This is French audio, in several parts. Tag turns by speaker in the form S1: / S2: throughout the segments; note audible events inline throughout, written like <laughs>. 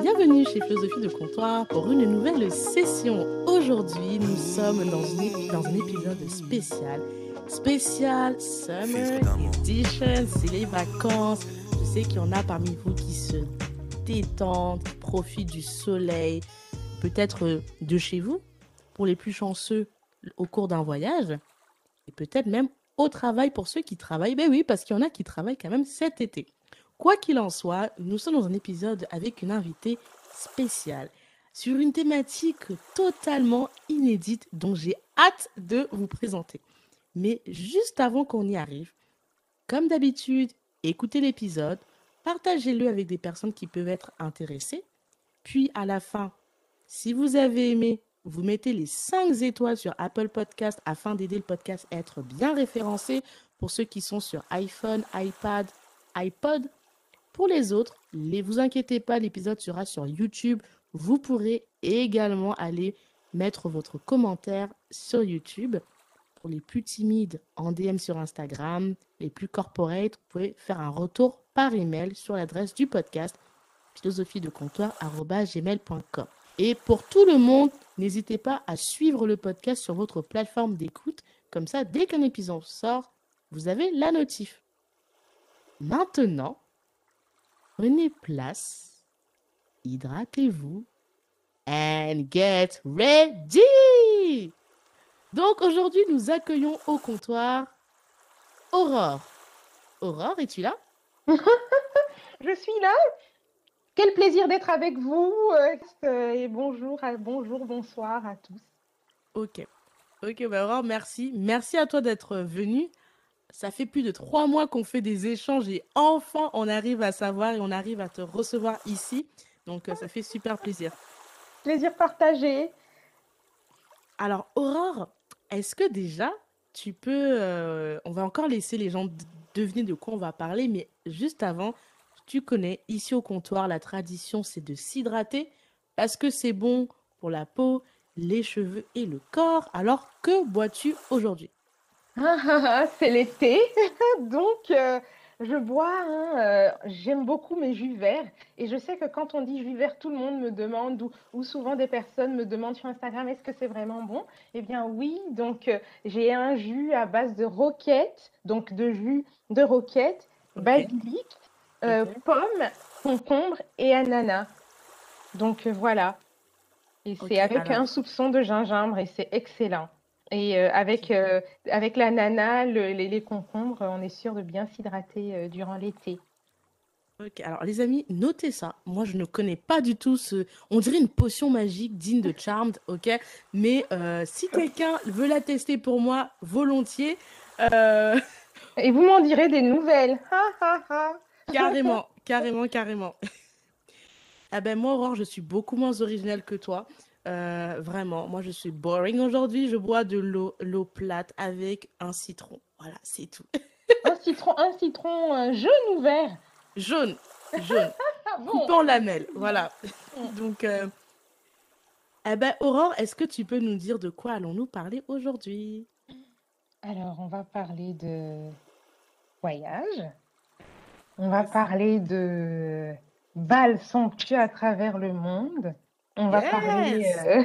S1: Bienvenue chez Philosophie de Comptoir pour une nouvelle session. Aujourd'hui, nous sommes dans, une- dans un épisode spécial. Spécial Summer Edition, c'est les vacances. Je sais qu'il y en a parmi vous qui se détendent, qui profitent du soleil, peut-être euh, de chez vous, pour les plus chanceux au cours d'un voyage, et peut-être même au travail pour ceux qui travaillent. Ben oui, parce qu'il y en a qui travaillent quand même cet été. Quoi qu'il en soit, nous sommes dans un épisode avec une invitée spéciale sur une thématique totalement inédite dont j'ai hâte de vous présenter. Mais juste avant qu'on y arrive, comme d'habitude, écoutez l'épisode, partagez-le avec des personnes qui peuvent être intéressées. Puis à la fin, si vous avez aimé, vous mettez les 5 étoiles sur Apple Podcast afin d'aider le podcast à être bien référencé pour ceux qui sont sur iPhone, iPad, iPod. Pour les autres, ne vous inquiétez pas, l'épisode sera sur YouTube. Vous pourrez également aller mettre votre commentaire sur YouTube. Pour les plus timides, en DM sur Instagram, les plus corporate, vous pouvez faire un retour par email sur l'adresse du podcast philosophie de comptoir@gmail.com. Et pour tout le monde, n'hésitez pas à suivre le podcast sur votre plateforme d'écoute. Comme ça, dès qu'un épisode sort, vous avez la notif. Maintenant, prenez place, hydratez-vous, and get ready! Donc aujourd'hui, nous accueillons au comptoir Aurore. Aurore, es-tu là? <laughs>
S2: Je suis là. Quel plaisir d'être avec vous. euh, et bonjour, bonjour, bonsoir à tous.
S1: Ok. Ok, bah Aurore, merci. Merci à toi d'être venue. Ça fait plus de trois mois qu'on fait des échanges et enfin on arrive à savoir et on arrive à te recevoir ici. Donc euh, ça fait super plaisir.
S2: Plaisir partagé.
S1: Alors Aurore, est-ce que déjà tu peux... euh, on va encore laisser les gens deviner de quoi on va parler, mais juste avant, tu connais, ici au comptoir, la tradition c'est de s'hydrater parce que c'est bon pour la peau, les cheveux et le corps. Alors que bois-tu aujourd'hui?
S2: Ah, <laughs> c'est l'été, <laughs> donc euh, je bois. hein, euh, j'aime beaucoup mes jus verts. Et je sais que quand on dit jus vert, tout le monde me demande, ou, ou souvent des personnes me demandent sur Instagram, est-ce que c'est vraiment bon? Eh bien oui, donc euh, j'ai un jus à base de roquette, donc de jus de roquette, basilic, euh,
S1: Ok.
S2: pomme, concombre et ananas. Donc voilà. Et c'est avec
S1: alors.
S2: un soupçon de gingembre et c'est excellent. Et euh, avec, euh, avec l'ananas, le- les, les concombres, on est sûr de bien s'hydrater euh, durant l'été.
S1: Ok, alors les amis, notez ça. Moi, je ne connais pas du tout ce... On dirait une potion magique digne de Charmed, <laughs> ok? Mais euh, si quelqu'un veut la tester pour moi, volontiers, <laughs>
S2: Et vous m'en direz des nouvelles. <laughs>
S1: Carrément, carrément, carrément. Ah ben moi, Aurore, je suis beaucoup moins originale que toi. Euh, vraiment, moi, je suis boring aujourd'hui. Je bois de l'eau, l'eau plate avec un citron. Voilà, c'est tout. <laughs>
S2: Un citron, un citron euh, jaune ou vert?
S1: Jaune, jaune. <laughs>
S2: Ah bon?
S1: Coupé en lamelles, voilà.
S2: Mm. <laughs>
S1: Donc, euh, eh ben, Aurore, est-ce que tu peux nous dire de quoi allons-nous parler aujourd'hui?
S2: Alors, on va parler de voyage. On va parler de bals somptueux à travers le monde. On va parler euh,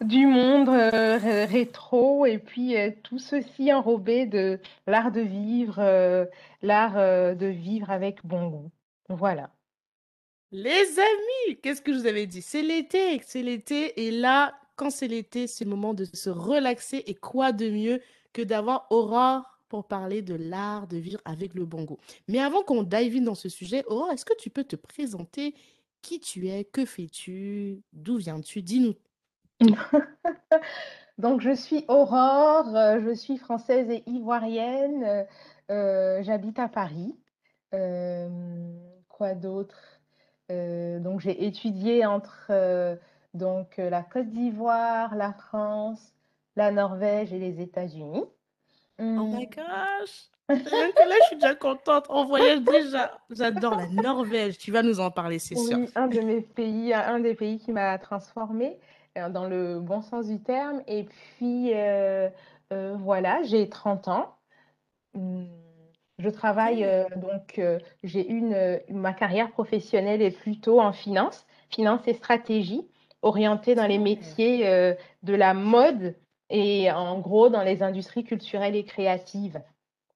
S2: <laughs> du monde euh, ré- rétro et puis euh, tout ceci enrobé de l'art de vivre, l'art de vivre avec bon goût. Voilà.
S1: Les amis, qu'est-ce que je vous avais dit? C'est l'été, c'est l'été. Et là, quand c'est l'été, c'est le moment de se relaxer. Et quoi de mieux que d'avoir Aurore pour parler de l'art de vivre avec le bon goût. Mais avant qu'on dive in dans ce sujet, Aurore, est-ce que tu peux te présenter qui tu es, que fais-tu, d'où viens-tu? Dis-nous. <laughs>
S2: Donc, je suis Aurore, euh, je suis française et ivoirienne, euh, euh, j'habite à Paris. Euh, quoi d'autre? Donc, j'ai étudié entre donc, la Côte d'Ivoire, la France, la Norvège et les États-Unis.
S1: Oh
S2: Hum,
S1: my gosh! Rien que là, je suis déjà contente. On voyage déjà. J'adore la Norvège. Tu vas nous en parler, c'est sûr.
S2: Oui, un de mes pays, un des pays qui m'a transformée euh, dans le bon sens du terme. Et puis, euh, euh, voilà, j'ai 30 ans. Hum, Je travaille, donc j'ai une, ma carrière professionnelle est plutôt en finance, finance et stratégie, orientée dans les
S1: OK.
S2: métiers, de la mode et en gros dans les industries culturelles et créatives.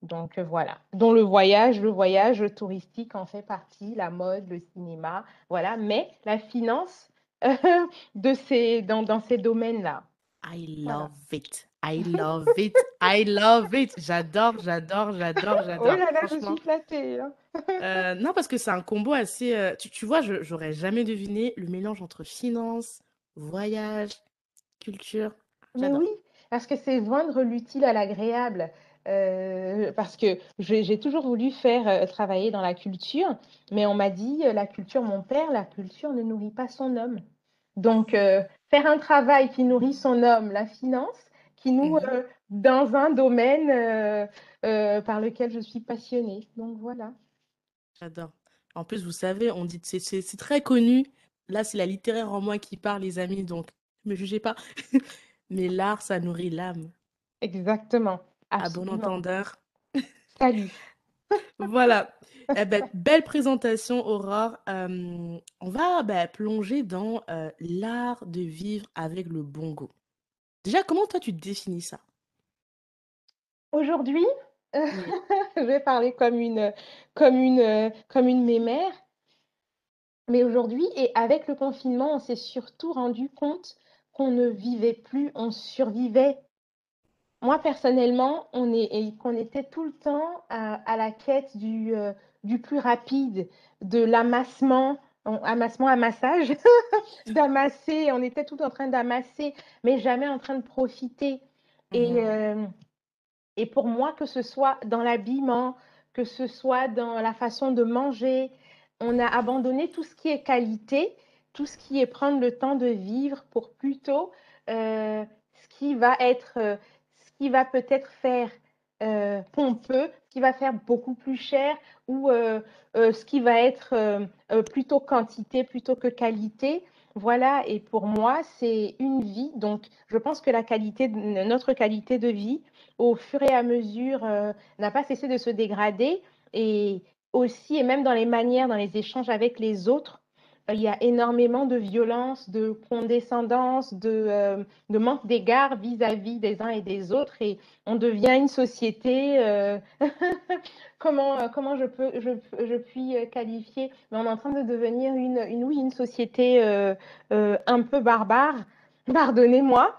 S2: Donc heu, voilà, dont le voyage le voyage touristique en fait partie, la mode, le cinéma, voilà, mais la finance de ces dans dans ces domaines-là.
S1: I
S2: Voilà.
S1: love it, I love it, I love it. J'adore, j'adore, j'adore,
S2: Oh
S1: j'adore.
S2: là là, je suis
S1: Franchement,
S2: flattée, hein.
S1: heu, non, parce que c'est un combo assez, tu tu vois, j'aurais jamais deviné le mélange entre finance, voyage, culture.
S2: Mais oui, parce que c'est joindre l'utile à l'agréable. Heu, parce que j'ai toujours voulu faire, heu, travailler dans la culture, mais on m'a dit, heu: «La culture» mon père: «La culture ne nourrit pas son homme». Donc faire un travail qui nourrit son homme, la finance, qui nous,
S1: Mmh
S2: dans un domaine, par lequel je suis passionnée. Donc voilà.
S1: J'adore. En plus, vous savez, on dit c'est très connu. Là, c'est la littéraire en moi qui parle, les amis, donc ne me jugez pas. <laughs> Mais l'art, ça nourrit l'âme.
S2: Exactement,
S1: À bon
S2: absolument.
S1: entendeur.
S2: Salut. <laughs>
S1: Voilà. Eh ben, belle présentation, Aurore. Euh, on va ben, plonger dans euh, l'art de vivre avec le bongo. Déjà, comment toi tu définis ça?
S2: Aujourd'hui,
S1: Oui. <laughs>
S2: je vais parler comme une, comme une, comme une mémère. Mais aujourd'hui et avec le confinement, on s'est surtout rendu compte qu'on ne vivait plus, on survivait. Moi, personnellement, on est était tout le temps à à la quête du, heu, du plus rapide, de l'amassement, amassement, amassage, <laughs> d'amasser, on était tout en train d'amasser, mais jamais en train de profiter et
S1: Mhm.
S2: hem et pour moi, que ce soit dans l'habillement, que ce soit dans la façon de manger, on a abandonné tout ce qui est qualité, tout ce qui est prendre le temps de vivre pour plutôt, heu, ce qui va être, qui va peut-être faire, heu, pompeux, ce qui va faire beaucoup plus cher ou, heu heu, ce qui va être, plutôt quantité plutôt que qualité. Voilà et pour moi, c'est une vie donc je pense que la qualité notre qualité de vie, au fur et à mesure, n'a pas cessé de se dégrader et aussi et même dans les manières, dans les échanges avec les autres, il y a énormément de violence, de condescendance, de, heu, de manque d'égard vis-à-vis des uns et des autres et on devient une société, heu, <laughs> comment, heu, comment je peux je je puis, qualifier? Mais on est en train de devenir une une oui, une société, un peu barbare, <laughs> pardonnez-moi.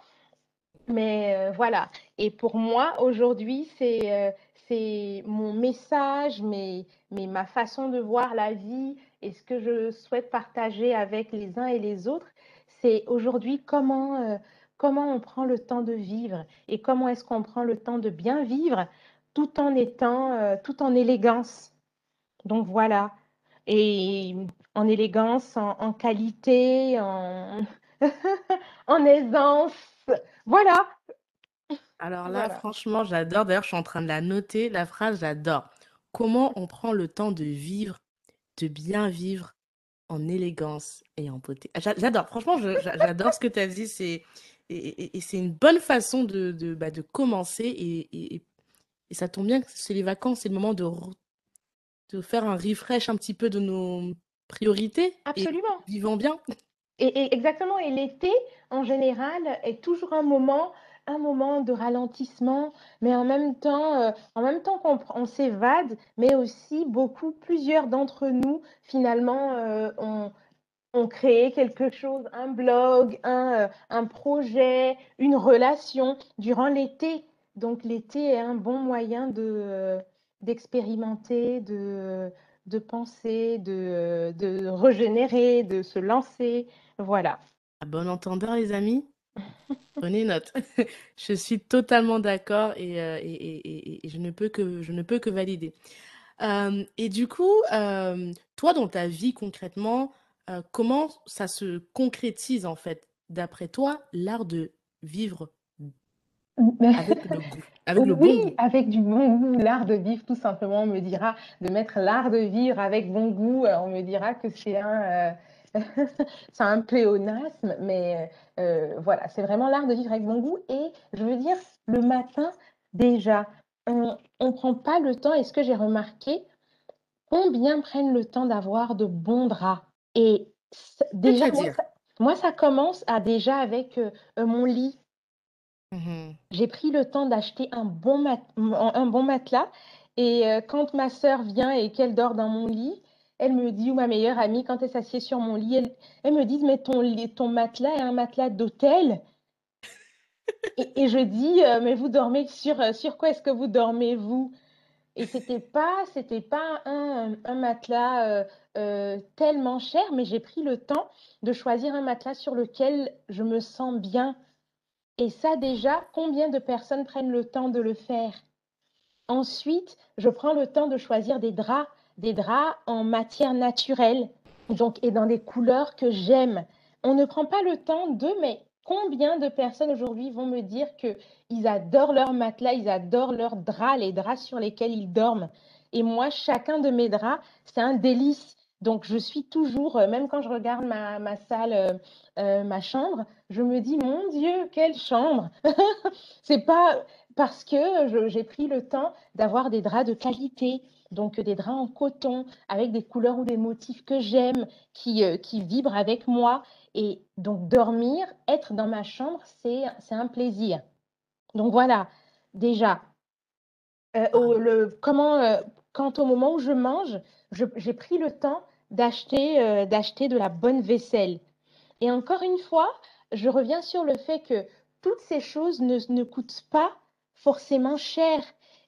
S2: Mais voilà et pour moi, aujourd'hui, c'est, c'est mon message, mais mais ma façon de voir la vie et ce que je souhaite partager avec les uns et les autres, c'est aujourd'hui comment, heu, comment on prend le temps de vivre et comment est-ce qu'on prend le temps de bien vivre tout en étant, heu, tout en élégance. Donc voilà et en élégance, en en qualité, en <laughs> en aisance. Voilà,
S1: Alors là,
S2: voilà.
S1: franchement, j'adore. D'ailleurs, je suis en train de la noter, la phrase, j'adore. Comment on prend le temps de vivre, de bien vivre en élégance et en beauté. Ah, j'a- J'adore. Franchement, j'adore ce que tu as dit. C'est, et, et- et c'est une bonne façon de, de, bah, de commencer. Et, et, ça tombe bien que c'est les vacances, c'est le moment de, de faire un refresh un petit peu de nos priorités
S2: Absolument.
S1: vivons bien.
S2: Et exactement. Et l'été, en général, est toujours un moment, un moment de ralentissement, mais en même temps, euh, en même temps qu'on s'évade, mais aussi beaucoup, plusieurs d'entre nous, finalement, euh, ont, ont créé quelque chose, un blog, un, euh, un projet, une relation durant l'été. Donc l'été est un bon moyen de, d'expérimenter, de, de penser, de, de régénérer, de se lancer. Voilà.
S1: À bon entendeur, les amis, prenez note. <laughs> Je suis totalement d'accord et, euh, et, et- et- et je ne peux que, je ne peux que valider. Euh, et du coup, euh, toi, dans ta vie concrètement, comment ça se concrétise en fait, d'après toi, l'art de vivre <laughs> avec le goût, avec le
S2: Oui,
S1: bon goût?
S2: avec du bon goût, l'art de vivre, tout simplement, on me dira de mettre l'art de vivre avec bon goût. On me dira que c'est un, <laughs> c'est un pléonasme, mais euh, voilà, c'est vraiment l'art de vivre avec bon goût. Et je veux dire, le matin, déjà. on ne prend pas le temps, et ce que j'ai remarqué, combien prennent le temps d'avoir de bons draps? Et déjà, moi ça, commence à déjà avec euh, euh, mon lit. Mmh j'ai pris le temps d'acheter un bon, un bon matelas. Et euh, quand ma sœur vient et qu'elle dort dans mon lit, elle me dit, ou ma meilleure amie, quand elle s'assied sur mon lit, elle, me dit, mais ton, ton matelas est un matelas d'hôtel. et, je dis, mais vous dormez sur, sur quoi est-ce que vous dormez, vous? Et c'était pas, c'était pas un, un matelas euh, tellement cher, mais j'ai pris le temps de choisir un matelas sur lequel je me sens bien. Et ça déjà, combien de personnes prennent le temps de le faire? Ensuite, je prends le temps de choisir des draps, des draps en matière naturelle, donc et dans des couleurs que j'aime. On ne prend pas le temps de, mais combien de personnes aujourd'hui vont me dire que ils adorent leur matelas, ils adorent leurs draps, les draps sur lesquels ils dorment? Et moi, chacun de mes draps, c'est un délice. Donc, je suis toujours, euh, même quand je regarde ma, ma salle, euh, euh, ma chambre, je me dis, mon Dieu, quelle chambre <laughs> C'est pas parce que j'ai pris le temps d'avoir des draps de qualité, donc des draps en coton, avec des couleurs ou des motifs que j'aime, qui, qui vibrent avec moi. Et donc, dormir, être dans ma chambre, c'est un plaisir. Donc, voilà, déjà, le, comment, quant au moment où je mange, j'ai pris le temps d'acheter euh, d'acheter de la bonne vaisselle. Et encore une fois, je reviens sur le fait que toutes ces choses ne, ne coûtent pas forcément cher.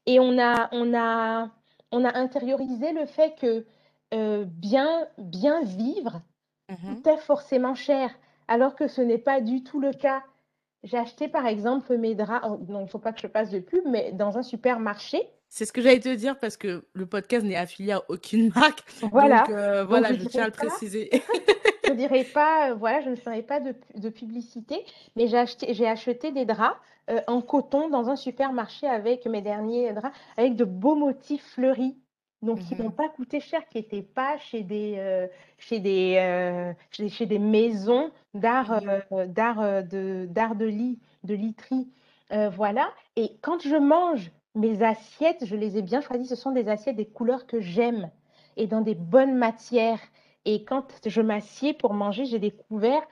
S2: Et on a, on a, on a intériorisé le fait que euh, bien, bien vivre mmh coûtait forcément cher, alors que ce n'est pas du tout le cas. J'ai acheté par exemple mes draps, oh, non, il ne faut pas que je passe de pub, mais dans un supermarché,
S1: c'est ce que j'allais te dire parce que le podcast n'est affilié à aucune <laughs> marque.
S2: Voilà.
S1: Donc, euh, voilà, je, tiens à le préciser. <laughs>
S2: je dirais pas, euh, voilà, je ne ferai pas de, de publicité, mais j'ai acheté, j'ai acheté des draps euh, en coton dans un supermarché avec mes derniers draps, avec de beaux motifs fleuris. Donc, qui n'ont mhm. pas coûté cher, qui n'étaient pas chez des, chez, des, chez, chez, des maisons d'art mhm. d'art de, d'art de lit, de literie. voilà. Et quand je mange mes assiettes, je les ai bien choisies. Ce sont des assiettes des couleurs que j'aime et dans des bonnes matières. Et quand je m'assieds pour manger, j'ai des couverts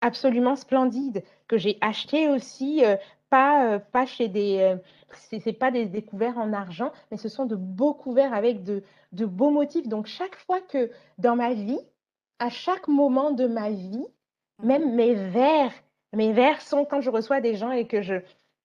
S2: absolument splendides que j'ai achetés aussi, euh, pas, euh, pas chez des. Euh, c'est pas des, des, couverts en argent, mais ce sont de beaux couverts avec de, de beaux motifs. Donc, chaque fois que dans ma vie, à chaque moment de ma vie, même mes verres, mes verres sont quand je reçois des gens et que je,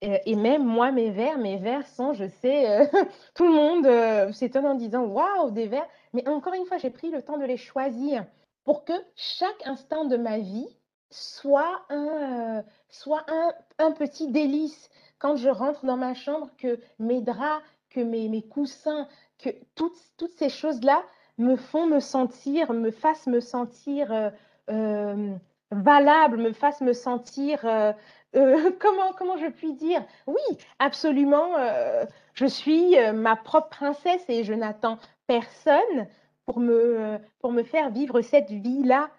S2: et même moi, mes verres, mes verres sont, je sais, euh, <laughs> tout le monde euh, s'étonne en disant waouh, des verres. Mais encore une fois, j'ai pris le temps de les choisir pour que chaque instant de ma vie soit un, soit un, un, petit délice. Quand je rentre dans ma chambre, que mes draps, que mes, mes coussins, que toutes, toutes ces choses-là me font me sentir, me fassent me sentir valable, me fassent me sentir euh, <laughs> comment, comment je puis dire? Oui, absolument. Euh, je suis euh, ma propre princesse et je n'attends personne pour me, pour me faire vivre cette vie-là.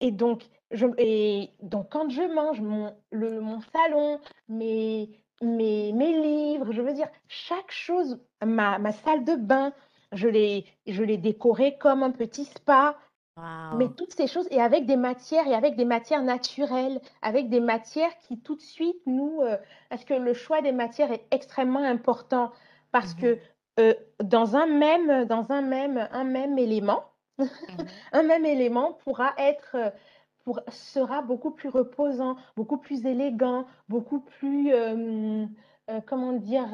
S2: Et donc, je, et donc, quand je mange mon, le, mon salon, mes, mes, mes livres, je veux dire, chaque chose, ma, ma salle de bain, je l'ai, décorée comme un petit spa. Mais toutes ces choses, et avec des matières, et avec des matières naturelles, avec des matières qui tout de suite nous... Euh, parce que le choix des matières est extrêmement important, parce mmh que euh, dans, un même, dans un même, un même élément, mmh <laughs> un même élément pourra être... Euh, pour, sera beaucoup plus reposant, beaucoup plus élégant, beaucoup plus... comment dire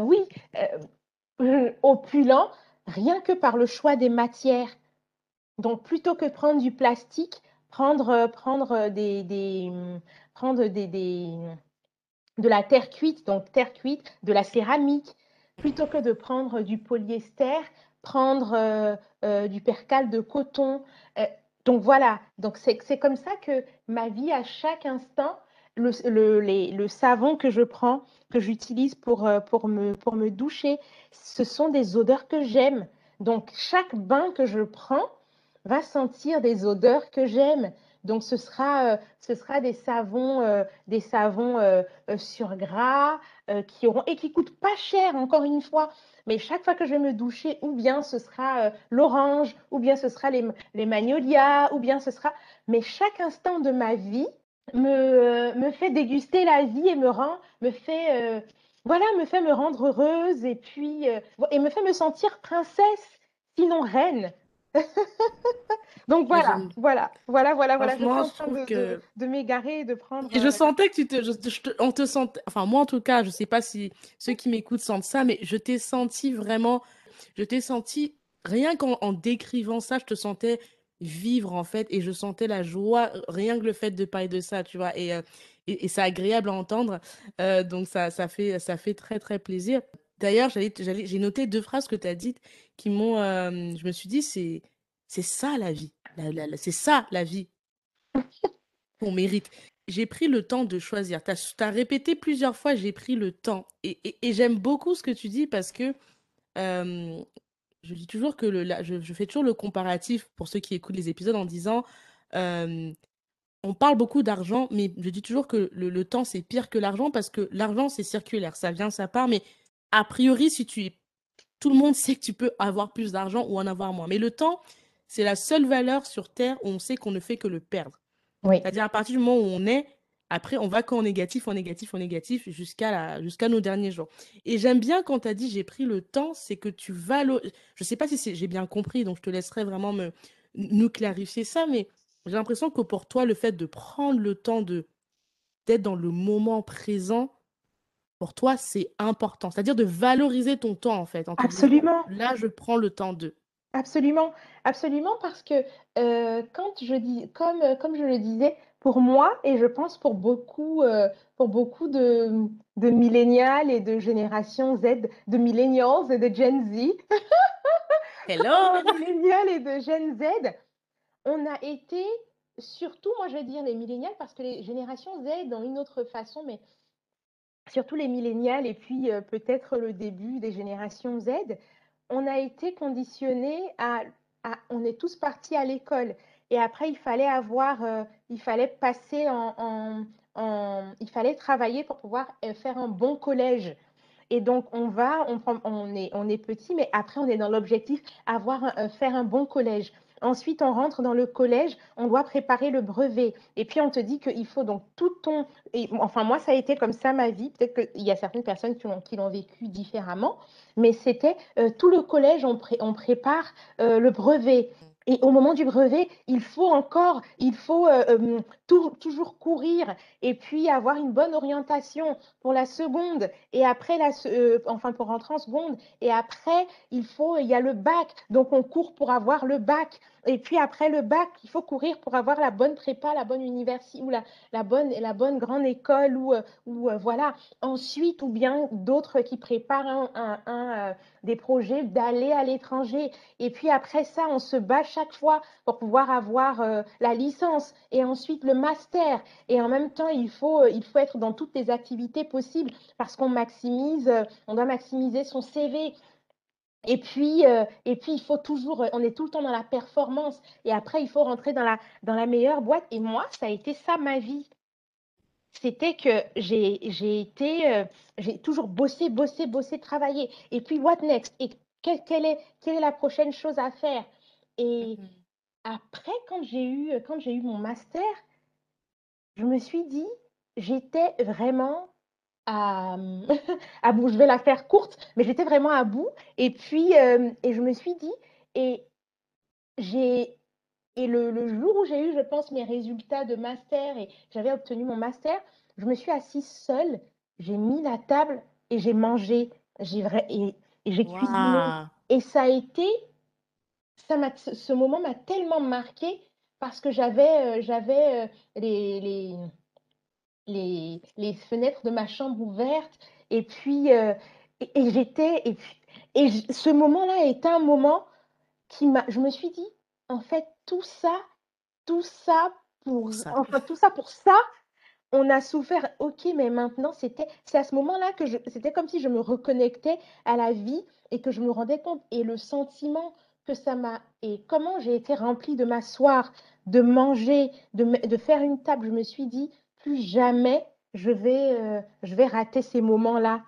S2: Oui, opulent, rien que par le choix des matières. Donc, plutôt que de prendre du plastique, prendre, euh, prendre, des, des, prendre des, des, de la terre cuite, donc terre cuite, de la céramique, plutôt que de prendre du polyester, prendre euh, euh, du percale de coton. donc voilà, donc c'est comme ça que ma vie, à chaque instant, le, le, les, le savon que je prends, que j'utilise pour, pour, me, pour me doucher, ce sont des odeurs que j'aime. Donc chaque bain que je prends, va sentir des odeurs que j'aime. Donc, ce sera, ce sera des savons, des savons sur gras qui auront et qui coûtent pas cher, encore une fois. Mais chaque fois que je vais me doucher, ou bien ce sera l'orange, ou bien ce sera les, les magnolias, ou bien ce sera. Mais chaque instant de ma vie me, me fait déguster la vie et me rend, me fait voilà, me fait me rendre heureuse et puis euh, et me fait me sentir princesse, sinon reine. <laughs> Donc voilà, voilà, voilà, voilà, voilà. Je en train de, que... de, m'égarer et de prendre.
S1: Et je euh, sentais que tu te, on te sentait, enfin moi en tout cas, je sais pas si ceux qui m'écoutent sentent ça, mais je t'ai senti vraiment, je t'ai senti rien qu'en décrivant ça, je te sentais vivre en fait et je sentais la joie rien que le fait de parler de ça tu vois et, euh, et, c'est agréable à entendre euh, donc ça, ça, fait, ça fait très très plaisir d'ailleurs j'ai noté deux phrases que tu as dites qui m'ont euh, je me suis dit c'est ça la vie. C'est ça la vie <laughs> qu'on mérite. J'ai pris le temps de choisir. Tu as, répété plusieurs fois j'ai pris le temps. Et, et j'aime beaucoup ce que tu dis parce que je dis toujours que le, je, fais toujours le comparatif pour ceux qui écoutent les épisodes en disant on parle beaucoup d'argent, mais je dis toujours que le, temps c'est pire que l'argent parce que l'argent c'est circulaire, ça vient, ça part, mais a priori, si tu es. Tout le monde sait que tu peux avoir plus d'argent ou en avoir moins. Mais le temps, c'est la seule valeur sur Terre où on sait qu'on ne fait que le perdre. Oui. C'est-à-dire à partir du moment où on est, après, on va qu'en négatif, en négatif, en négatif, jusqu'à jusqu'à nos derniers jours. Et j'aime bien quand tu as dit j'ai pris le temps, c'est que tu valorises. Je ne sais pas si j'ai bien compris, donc je te laisserai vraiment me, nous clarifier ça, mais j'ai l'impression que pour toi, le fait de prendre le temps de d'être dans le moment présent, pour toi, c'est important. C'est-à-dire de valoriser ton temps, en fait.
S2: Absolument.
S1: là, je prends le temps de.
S2: Absolument, absolument, parce que euh, quand je dis, comme, comme je le disais, pour moi et je pense pour beaucoup, euh, pour beaucoup de, de millénials et de génération Z, de millennials et de Gen Z.
S1: Hello! <laughs>
S2: millénials et de Gen Z, on a été, surtout, moi je vais dire les millénials, parce que les générations Z, dans une autre façon, mais surtout les millénials et puis euh, peut-être le début des générations Z, on a été conditionnés à, on est tous partis à l'école. Et après, il fallait avoir, euh, il fallait passer en, il fallait travailler pour pouvoir euh, faire un bon collège. Et donc, on va, on, on, est, on est petit, mais après, on est dans l'objectif avoir faire un bon collège. Ensuite, on rentre dans le collège, on doit préparer le brevet. Et puis, on te dit qu'il faut donc tout ton... Enfin, moi, ça a été comme ça ma vie. Peut-être qu'il y a certaines personnes qui l'ont vécu différemment. Mais c'était euh, tout le collège, on, on prépare euh, le brevet. Et au moment du brevet, il faut encore, il faut euh, toujours courir et puis avoir une bonne orientation pour la seconde et après la, enfin pour rentrer en seconde et après il faut, il y a le bac, donc on court pour avoir le bac. Et puis après le bac, il faut courir pour avoir la bonne prépa, la bonne université ou la, la, bonne, la bonne grande école ou, euh, euh, voilà. Ensuite, ou bien d'autres qui préparent un, euh, des projets d'aller à l'étranger. Et puis après ça, on se bat chaque fois pour pouvoir avoir la licence et ensuite le master. Et en même temps, il faut, il faut être dans toutes les activités possibles parce qu'on maximise, on doit maximiser son CV. Et puis, euh, et puis, il faut toujours, euh, on est tout le temps dans la performance. Et après, il faut rentrer dans la, dans la meilleure boîte. Et moi, ça a été ça ma vie. C'était que j'ai été, euh, j'ai toujours bossé, bossé, bossé, travaillé. Et puis, what next? Et quelle, est, quelle est la prochaine chose à faire? Et mmh après, quand j'ai eu, quand j'ai eu mon master, je me suis dit, j'étais vraiment à, <laughs> à bout. Je vais la faire courte, mais j'étais vraiment à bout. Et puis, euh, et je me suis dit, et j'ai et le, le, jour où j'ai eu, je pense, mes résultats de master et j'avais obtenu mon master, je me suis assise seule, j'ai mis la table et j'ai mangé. J'ai et, et j'ai cuisiné. Et ça a été, ça m'a, ce moment m'a tellement marqué parce que j'avais, euh, j'avais euh, les, les les, les, fenêtres de ma chambre ouvertes. Et puis, euh, et, j'étais. Et, et ce moment-là est un moment qui m'a. Je me suis dit, en fait, tout ça, tout ça pour. Enfin, tout ça pour ça. On a souffert, ok, mais maintenant, c'était, c'est à ce moment-là que je, c'était comme si je me reconnectais à la vie et que je me rendais compte. Et le sentiment que ça m'a et comment j'ai été remplie de m'asseoir, de manger, de, de, faire une table, je me suis dit, plus jamais je vais, euh, je vais rater ces moments-là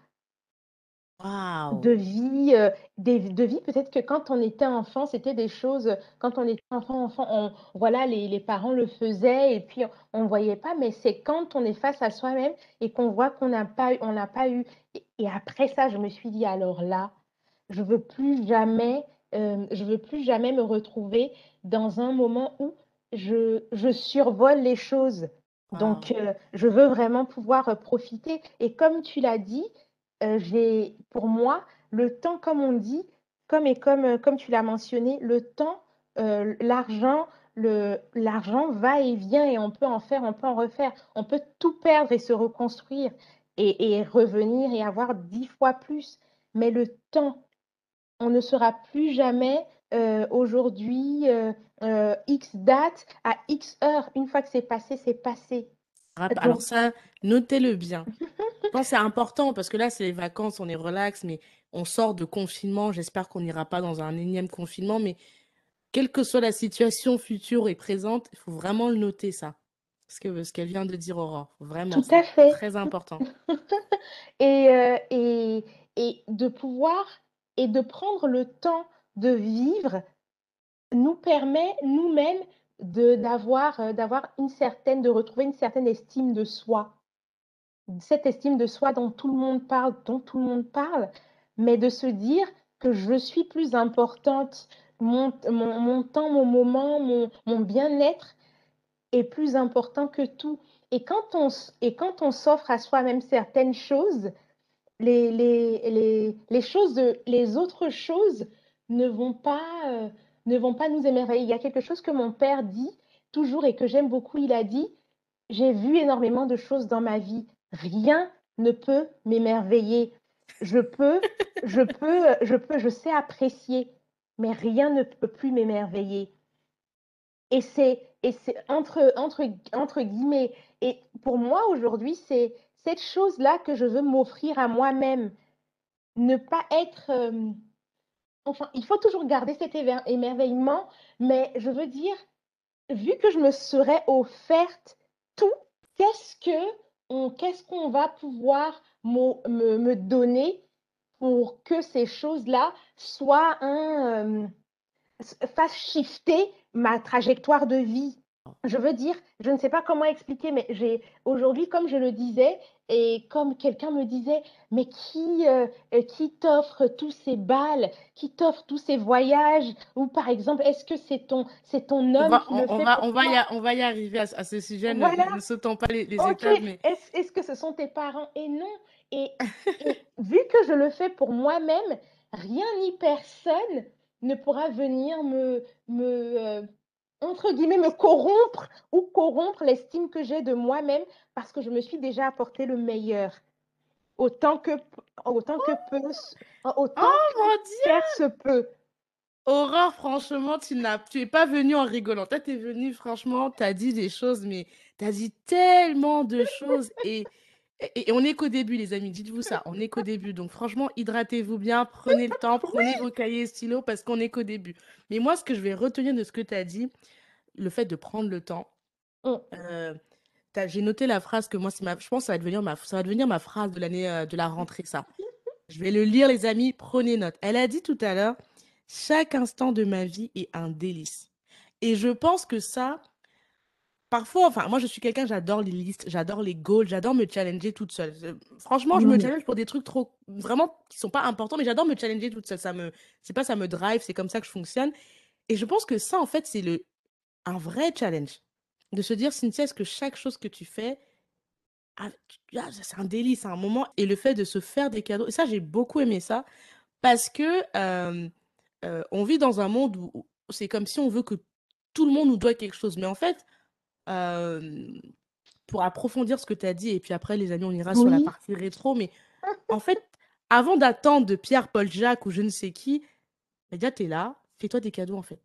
S2: de vie, euh, de vie peut-être que quand on était enfant, c'était des choses, quand on était enfant, enfant, on, voilà, les, les parents le faisaient et puis on ne voyait pas, mais c'est quand on est face à soi-même et qu'on voit qu'on n'a pas, on n'a pas eu. Et, après ça, je me suis dit, alors là, je veux plus jamais, euh, je veux plus jamais me retrouver dans un moment où je, je survole les choses. Donc, euh, je veux vraiment pouvoir profiter. Et comme tu l'as dit, euh, j'ai, pour moi, le temps, comme on dit, comme et comme, euh, comme tu l'as mentionné, le temps, euh, l'argent, le, l'argent va et vient et on peut en faire, on peut en refaire, on peut tout perdre et se reconstruire et, et revenir et avoir dix fois plus. Mais le temps, on ne sera plus jamais aujourd'hui X date à X heure. Une fois que c'est passé, c'est passé.
S1: Alors ça, notez-le bien. pense c'est important parce que là, c'est les vacances, on est relax, mais on sort de confinement. J'espère qu'on n'ira pas dans un énième confinement, mais quelle que soit la situation future et présente, il faut vraiment le noter, ça. Ce que ce qu'elle vient de dire, Aurore. Vraiment,
S2: Tout à fait.
S1: très important. <laughs>
S2: et, euh, et, et de pouvoir et de prendre le temps de vivre nous permet nous-mêmes d'avoir euh, d'avoir une certaine de retrouver une certaine estime de soi cette estime de soi dont tout le monde parle, dont tout le monde parle, mais de se dire que je suis plus importante, mon, mon, temps, mon moment, mon, mon bien-être est plus important que tout. Et quand on, et quand on s'offre à soi-même certaines choses, les, les, les, les, choses les autres choses ne vont pas, euh, ne vont pas nous émerveiller. Il y a quelque chose que mon père dit toujours et que j'aime beaucoup. Il a dit, j'ai vu énormément de choses dans ma vie, rien ne peut m'émerveiller. Je peux, je peux, je peux, je sais apprécier, mais rien ne peut plus m'émerveiller. Et c'est, et c'est entre, entre, entre guillemets, et pour moi aujourd'hui, c'est cette chose-là que je veux m'offrir à moi-même. Ne pas être, euh, enfin, il faut toujours garder cet émerveillement, mais je veux dire, vu que je me serais offerte tout, qu'est-ce que qu'est-ce qu'on va pouvoir me, donner pour que ces choses-là soient un, euh, fassent shifter ma trajectoire de vie? Je veux dire, je ne sais pas comment expliquer, mais j'ai aujourd'hui, comme je le disais, et comme quelqu'un me disait, mais qui, euh, euh, qui t'offre tous ces balles, qui t'offre tous ces voyages? Ou par exemple, est-ce que c'est ton, c'est ton homme
S1: qui le on, fait va, on, va y on va y arriver à, ce sujet, ne, sautons pas les, les étapes. Mais...
S2: Est-ce, que ce sont tes parents? Et non. Et, vu que je le fais pour moi-même, rien ni personne ne pourra venir me, me euh, entre guillemets, me corrompre ou corrompre l'estime que j'ai de moi-même parce que je me suis déjà apporté le meilleur. Autant que, autant que peu, autant
S1: oh,
S2: que faire se peut.
S1: Aurore, franchement, tu n'as, tu es pas venue en rigolant. Toi, tu es venue, franchement, tu as dit des choses, mais tu as dit tellement de choses. Et, et, on est qu'au début, les amis, dites-vous ça, on est qu'au début. Donc, franchement, hydratez-vous bien, prenez le temps, prenez vos cahiers et stylos parce qu'on est qu'au début. Mais moi, ce que je vais retenir de ce que tu as dit, le fait de prendre le temps,
S2: mmh.
S1: euh, j'ai noté la phrase que moi, ma, je pense que ça va devenir ma, ça va devenir ma phrase de l'année euh, de la rentrée, ça. Je vais le lire, les amis, prenez note. Elle a dit tout à l'heure, chaque instant de ma vie est un délice. Et je pense que ça, parfois, enfin, moi, je suis quelqu'un, j'adore les listes, j'adore les goals, j'adore me challenger toute seule. Franchement, je me challenge pour des trucs trop, vraiment, qui sont pas importants, mais j'adore me challenger toute seule. Ça me, c'est pas, ça me drive, c'est comme ça que je fonctionne. Et je pense que ça, en fait, c'est le, un vrai challenge. De se dire, Cynthia, est-ce que chaque chose que tu fais, ah, ah, c'est un délice, c'est un moment. Et le fait de se faire des cadeaux, et ça, j'ai beaucoup aimé ça, parce que euh, on vit dans un monde où c'est comme si on veut que tout le monde nous doit quelque chose. Mais en fait, pour approfondir ce que tu as dit, et puis après, les amis, on ira sur la partie rétro, mais en fait, avant d'attendre de Pierre, Paul, Jacques ou je ne sais qui, bah, déjà, tu es là, fais-toi des cadeaux, en fait.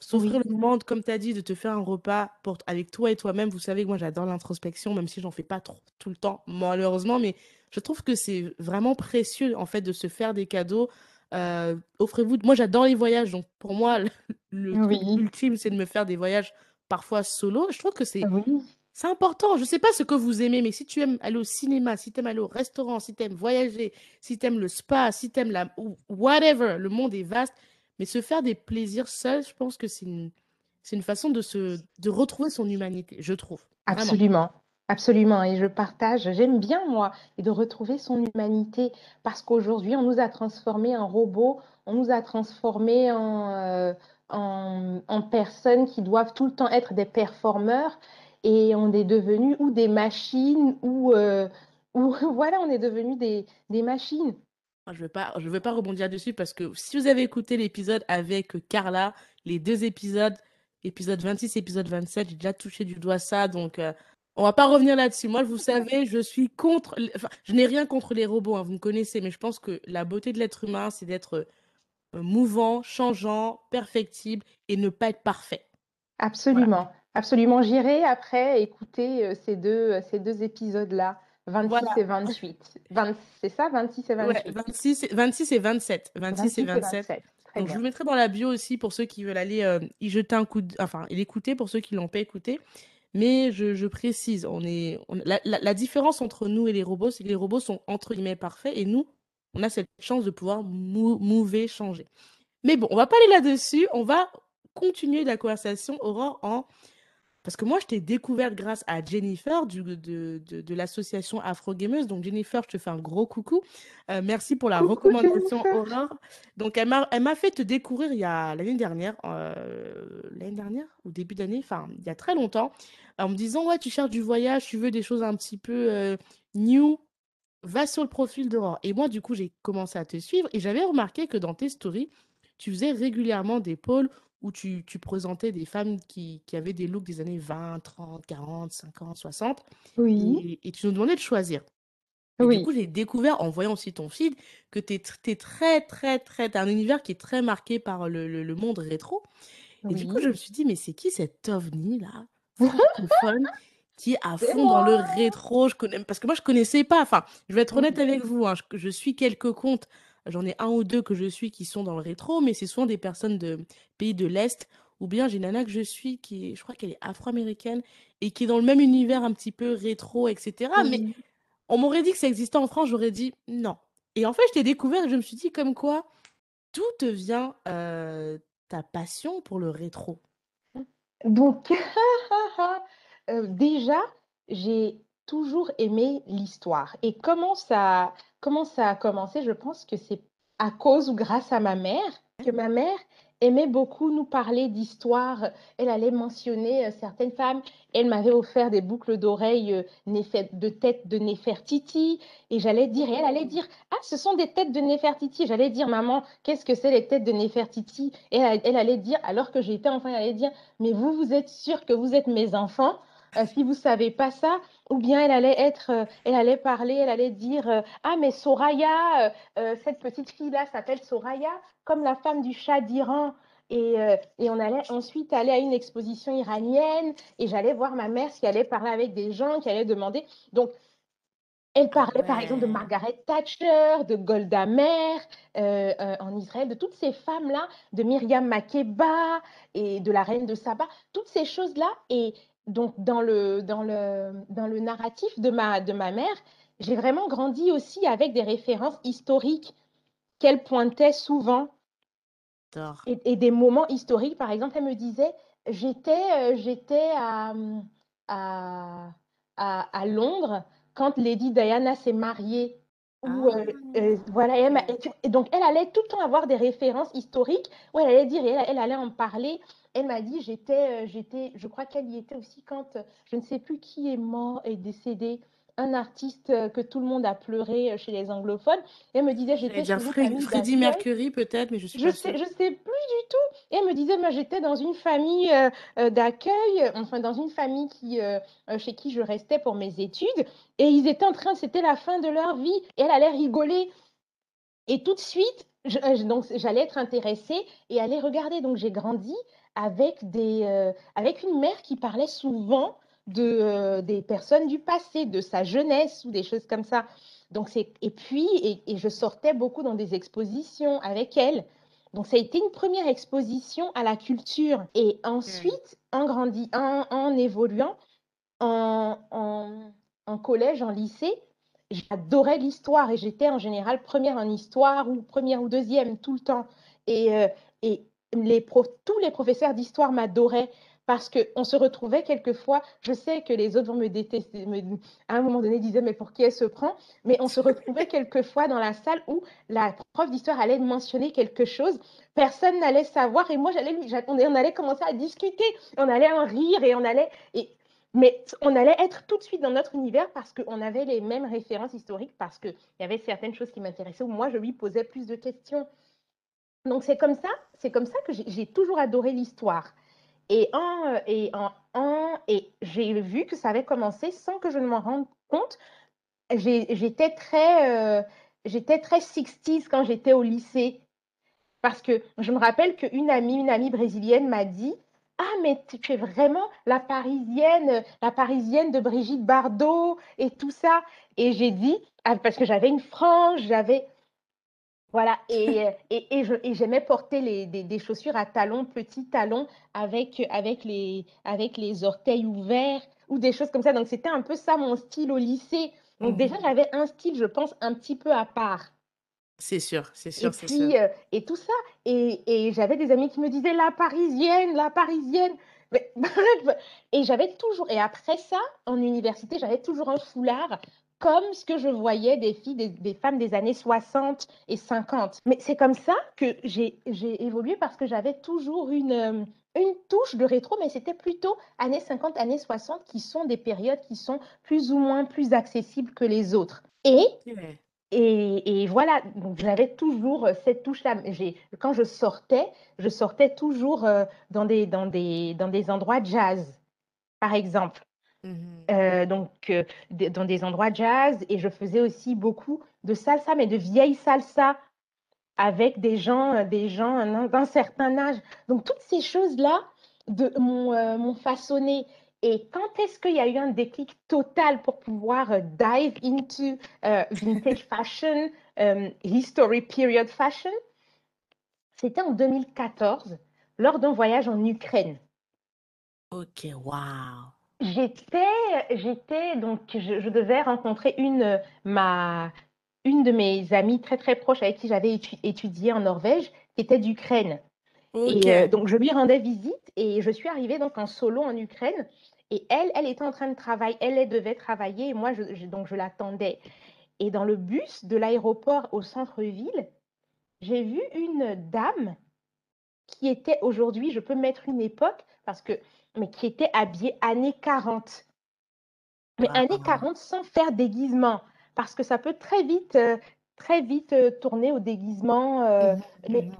S1: S'ouvrir le monde, comme tu as dit, de te faire un repas pour, avec toi et toi-même. Vous savez que moi, j'adore l'introspection, même si j'en fais pas trop, tout le temps, malheureusement, mais je trouve que c'est vraiment précieux, en fait, de se faire des cadeaux offrez-vous. Moi, j'adore les voyages, donc pour moi, le,
S2: Oui,
S1: ultime, c'est de me faire des voyages parfois solo. Je trouve que c'est
S2: oui,
S1: c'est important. Je sais pas ce que vous aimez, mais si tu aimes aller au cinéma, si tu aimes aller au restaurant, si tu aimes voyager, si tu aimes le spa, si tu aimes la whatever, le monde est vaste, mais se faire des plaisirs seuls, je pense que c'est une c'est une façon de se de retrouver son humanité, je trouve. Vraiment.
S2: absolument, absolument. Et je partage, j'aime bien moi, et de retrouver son humanité, parce qu'aujourd'hui, on nous a transformés en robots, on nous a transformés en, euh, en, en personnes qui doivent tout le temps être des performeurs, et on est devenus ou des machines, ou, euh, ou <laughs> voilà, on est devenus des, des machines.
S1: Ah, Je ne vais pas, je vais pas rebondir dessus parce que si vous avez écouté l'épisode avec Carla, les deux épisodes, épisode 26 et épisode 27, j'ai déjà touché du doigt ça, donc euh, on va pas revenir là-dessus. Moi, vous savez, je suis contre, enfin, je n'ai rien contre les robots, hein, vous me connaissez, mais je pense que la beauté de l'être humain, c'est d'être mouvant, changeant, perfectible et ne pas être parfait. Voilà.
S2: Absolument, absolument. J'irai après écouter euh, ces deux, euh, ces deux épisodes-là, 26
S1: Voilà.
S2: et 28. 20 c'est ça, 26 et
S1: Ouais,
S2: 28.
S1: 26, et- 26 et 27. 26 et
S2: 26 et
S1: 27.
S2: 27. Très
S1: Donc, je vous mettrai dans la bio aussi pour ceux qui veulent aller euh, y jeter un coup de... Enfin, l'écouter pour ceux qui l'ont pas écouté. Mais je, je précise, on est, on- la, la- la différence entre nous et les robots, c'est que les robots sont entre guillemets parfaits et nous, on a cette chance de pouvoir mou mouver, changer. Mais bon, on va pas aller là-dessus. On va continuer la conversation, Aurore, en parce que moi, je t'ai découverte grâce à Jennifer du, de, de, de l'association Afro Gameuse. Donc, Jennifer, je te fais un gros coucou. Euh, merci pour la
S2: Coucou
S1: recommandation,
S2: Jennifer.
S1: Aurore. Donc, elle m'a, elle m'a fait te découvrir il y a l'année dernière, euh, l'année dernière, au début d'année, enfin, il y a très longtemps, en me disant, ouais, tu cherches du voyage, tu veux des choses un petit peu euh, new, va sur le profil d'Aurore. Et moi, du coup, j'ai commencé à te suivre et j'avais remarqué que dans tes stories, tu faisais régulièrement des polls où tu, tu présentais des femmes qui, qui avaient des looks des années 20, 30, 40, 50, 60
S2: Oui,
S1: et, et tu nous demandais de choisir. Et du coup,
S2: oui,
S1: j'ai découvert en voyant aussi ton feed que tu es, très, très, très. T'as un univers qui est très marqué par le, le- le monde rétro. Et du coup,
S2: oui.
S1: je me suis dit, mais c'est qui cet ovni là, <laughs> qui est à fond dans le rétro? Je connais... Parce que moi, je connaissais pas. Enfin, je vais être honnête avec vous. hein, Je, je suis quelques comptes. J'en ai un ou deux que je suis qui sont dans le rétro, mais c'est souvent des personnes de pays de l'Est. Ou bien j'ai une nana que je suis qui est, je crois qu'elle est afro-américaine et qui est dans le même univers un petit peu rétro, etc. Mais on m'aurait dit que ça existait en France, j'aurais dit non. Et en fait, je t'ai découvert et je me suis dit comme quoi, d'où te vient euh, ta passion pour le rétro?
S2: Donc, <laughs> euh, déjà, j'ai toujours aimé l'histoire. Et comment ça, a commencé? Je pense que c'est à cause ou grâce à ma mère, que ma mère aimait beaucoup nous parler d'histoire. Elle allait mentionner euh, certaines femmes. Elle m'avait offert des boucles d'oreilles euh, de tête de Néfertiti. Et j'allais dire, et elle allait dire, ah, ce sont des têtes de Néfertiti. J'allais dire, maman, qu'est-ce que c'est les têtes de Néfertiti? Et elle, elle allait dire, alors que j'étais enfant, elle allait dire, mais vous, vous êtes sûr que vous êtes mes enfants? Euh, si vous savez pas ça, ou bien elle allait être, euh, elle allait parler, elle allait dire, euh, ah mais Soraya, cette petite fille-là s'appelle Soraya, comme la femme du Shah d'Iran. Et, et on allait ensuite aller à une exposition iranienne et j'allais voir ma mère qui allait parler avec des gens, qui allaient demander. Donc, elle parlait par exemple de. Margaret Thatcher, de Golda Meir euh, euh, en Israël, de toutes ces femmes-là, de Myriam Makeba et de la reine de Saba, toutes ces choses-là. Et donc, dans le, dans le, dans le narratif de ma, de ma mère, j'ai vraiment grandi aussi avec des références historiques qu'elle pointait souvent et, et des moments historiques. Par exemple, elle me disait, j'étais euh, j'étais à, à, à, à Londres quand Lady Diana s'est mariée.
S1: Ah,
S2: euh, euh, voilà, et, elle donc elle allait tout le temps avoir des références historiques où elle allait dire, elle, elle allait en parler. Elle m'a dit, j'étais, euh, j'étais, je crois qu'elle y était aussi quand, euh, je ne sais plus qui est mort et décédé, un artiste euh, que tout le monde a pleuré chez les anglophones. Elle me disait, j'étais
S1: dire
S2: chez une
S1: Fred-
S2: famille
S1: Freddie
S2: d'accueil.
S1: Mercury peut-être, mais je suis
S2: Je
S1: pas
S2: sais,
S1: sûre.
S2: je sais plus du tout. Et elle me disait, moi j'étais dans une famille euh, d'accueil, enfin dans une famille qui, euh, chez qui je restais pour mes études, et ils étaient en train, c'était la fin de leur vie, et elle allait rigoler. Et tout de suite, je- donc j'allais être intéressée et aller regarder. Donc j'ai grandi avec des, euh, avec une mère qui parlait souvent de, euh, des personnes du passé, de sa jeunesse ou des choses comme ça. Donc et puis et, je sortais beaucoup dans des expositions avec elle. Donc ça a été une première exposition à la culture. Et ensuite, en grandi, en, évoluant, en, en, collège, en lycée, j'adorais l'histoire et j'étais en général première en histoire ou première ou deuxième tout le temps. Et, euh, et les tous les professeurs d'histoire m'adoraient parce qu'on se retrouvait quelquefois, je sais que les autres vont me détester, à un moment donné disaient mais pour qui elle se prend, mais on se retrouvait <laughs> quelquefois dans la salle où la prof d'histoire allait mentionner quelque chose, personne n'allait savoir et moi j'allais on, on allait commencer à discuter, on allait en rire et on allait et mais on allait être tout de suite dans notre univers parce qu'on avait les mêmes références historiques, parce qu'il y avait certaines choses qui m'intéressaient où moi je lui posais plus de questions. Donc c'est comme ça, c'est comme ça que j'ai toujours adoré l'histoire. Et, en, euh, et, en, et j'ai vu que ça avait commencé sans que je ne m'en rende compte. J'étais très, euh, j'étais très 60s quand j'étais au lycée. Parce que je me rappelle qu'une amie, une amie brésilienne m'a dit Ah, mais tu es vraiment la parisienne, la parisienne de Brigitte Bardot et tout ça. Et j'ai dit, ah, parce que j'avais une frange, j'avais. Voilà, <laughs> et, et, et j'aimais porter les, des, chaussures à talons, petits talons, avec, avec, les, avec les orteils ouverts ou des choses comme ça. Donc, c'était un peu ça mon style au lycée. Donc, déjà, mmh. j'avais un style, je pense, un petit peu à part.
S1: C'est sûr, c'est sûr,
S2: c'est sûr. Euh, et tout ça. Et, et j'avais des amis qui me disaient la parisienne, la parisienne. Mais, <laughs> et j'avais toujours, et après ça, en université, j'avais toujours un foulard comme ce que je voyais des filles, des, femmes des années 60 et 50. Mais c'est comme ça que j'ai évolué parce que j'avais toujours une, euh, une touche de rétro, mais c'était plutôt années 50, années 60 qui sont des périodes qui sont plus ou moins plus accessibles que les autres. Et et, et, voilà, donc j'avais toujours euh, cette touche-là. Quand je sortais, je sortais toujours euh, dans des, dans des, dans des endroits jazz, par exemple. Mmh euh, donc, euh, dans des endroits jazz, et je faisais aussi beaucoup de salsa, mais de vieille salsa avec des gens, euh, des gens d'un certain âge. Donc, toutes ces choses-là m'ont façonné. Et quand est-ce qu'il y a eu un déclic total pour pouvoir dive into vintage <laughs> fashion, history period fashion? C'était en 2014, lors d'un voyage en Ukraine.
S1: Ok, wow.
S2: J'étais, j'étais donc je, devais rencontrer une ma une de mes amies très très proches avec qui j'avais étudié en Norvège, qui était d'Ukraine. Et euh, donc je lui rendais visite et je suis arrivée donc en solo en Ukraine. Et elle, elle était en train de travailler, elle, elle devait travailler et moi je, donc je l'attendais. Et dans le bus de l'aéroport au centre-ville, j'ai vu une dame qui était aujourd'hui, je peux mettre une époque parce que mais qui était habillée années 40. Mais années 40 sans faire déguisement, parce que ça peut très vite, euh, très vite euh, tourner au déguisement. Euh, mais,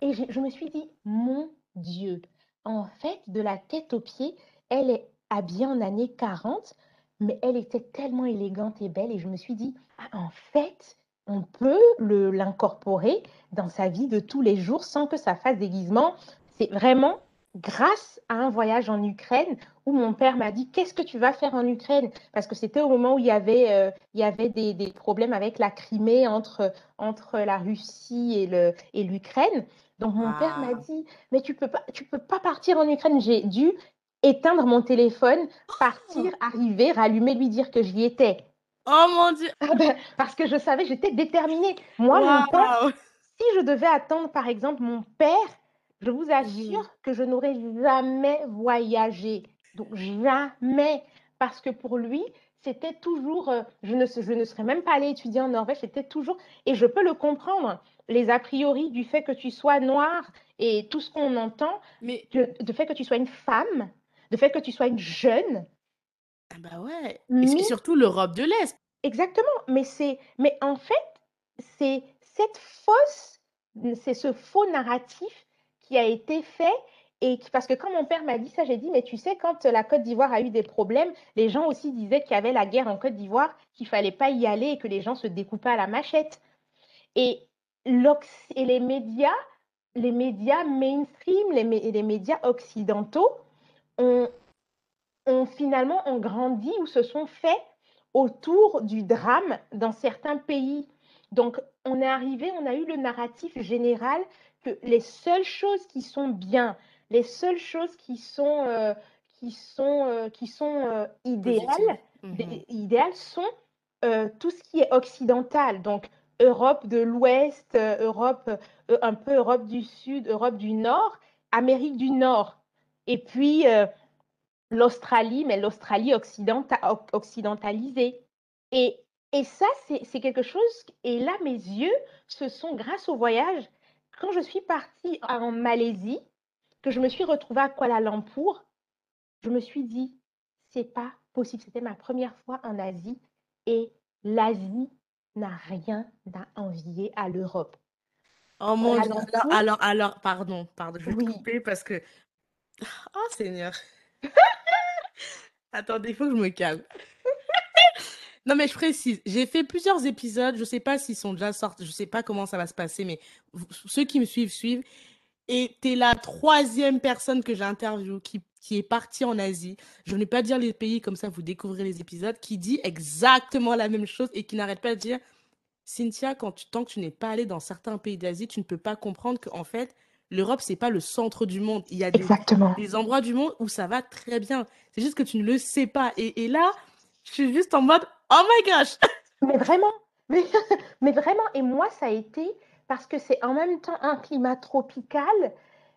S2: et je, me suis dit, mon Dieu, en fait, de la tête aux pieds, elle est habillée en années 40, mais elle était tellement élégante et belle. Et je me suis dit, ah, en fait, on peut l'incorporer dans sa vie de tous les jours sans que ça fasse déguisement. C'est vraiment grâce à un voyage en Ukraine où mon père m'a dit qu'est-ce que tu vas faire en Ukraine? Parce que c'était au moment où il y avait, euh, il y avait des, des, problèmes avec la Crimée entre, entre la Russie et, le, et l'Ukraine. Donc mon père m'a dit mais tu peux pas tu peux pas partir en Ukraine. J'ai dû éteindre mon téléphone, partir, oh! arriver, rallumer, lui dire que j'y étais.
S1: Oh mon dieu
S2: ah ben, Parce que je savais, j'étais déterminée. Moi, mon si je devais attendre, par exemple, mon père je vous assure que je n'aurais jamais voyagé. Donc jamais. Parce que pour lui, c'était toujours, euh, je ne, je ne serais même pas allée étudier en Norvège, c'était toujours, et je peux le comprendre, les a priori du fait que tu sois noir et tout ce qu'on entend, mais de, fait que tu sois une femme, de fait que tu sois une jeune.
S1: Ah bah ouais, et surtout l'Europe de l'Est.
S2: Exactement, mais c'est, mais en fait, c'est cette fausse, c'est ce faux narratif qui a été fait et parce que quand mon père m'a dit ça, j'ai dit, mais tu sais, quand la Côte d'Ivoire a eu des problèmes, les gens aussi disaient qu'il y avait la guerre en Côte d'Ivoire, qu'il fallait pas y aller et que les gens se découpaient à la machette. Et, et les médias, les médias mainstream, les, les médias occidentaux ont, ont finalement ont grandi ou se sont faits autour du drame dans certains pays. Donc, on est arrivé, on a eu le narratif général que les seules choses qui sont bien, les seules choses qui sont, euh, qui sont, euh, qui sont euh, idéales,
S1: Mhm.
S2: idéales sont tout ce qui est occidental. Donc, Europe de l'Ouest, Europe, un peu Europe du Sud, Europe du Nord, Amérique du Nord. Et puis, l'Australie, mais l'Australie occidentalisée. Et, et ça, c'est quelque chose, et là, mes yeux, ce sont grâce au voyage, quand je suis partie en Malaisie, que je me suis retrouvée à Kuala Lumpur, je me suis dit, c'est pas possible. C'était ma première fois en Asie et l'Asie n'a rien à envier à l'Europe.
S1: Oh mon Dieu, alors, alors, alors, pardon, pardon, je vais te couper parce que. Oh Seigneur. <laughs> Attendez, il faut que je me calme. Non, mais je précise, j'ai fait plusieurs épisodes, je ne sais pas s'ils sont déjà sortis, je ne sais pas comment ça va se passer, mais ceux qui me suivent, suivent. Et tu es la troisième personne que j'ai interviewée qui, qui est partie en Asie. Je ne vais pas dire les pays, comme ça vous découvrez les épisodes, qui dit exactement la même chose et qui n'arrête pas de dire Cynthia, quand tu, tant que tu n'es pas allé dans certains pays d'Asie, tu ne peux pas comprendre qu'en fait, l'Europe, c'est pas le centre du monde. Il y a des, endroits du monde où ça va très bien. C'est juste que tu ne le sais pas. Et, là, je suis juste en mode Oh my gosh <laughs>
S2: Mais vraiment, <laughs> mais, vraiment, et moi, ça a été parce que c'est en même temps un climat tropical,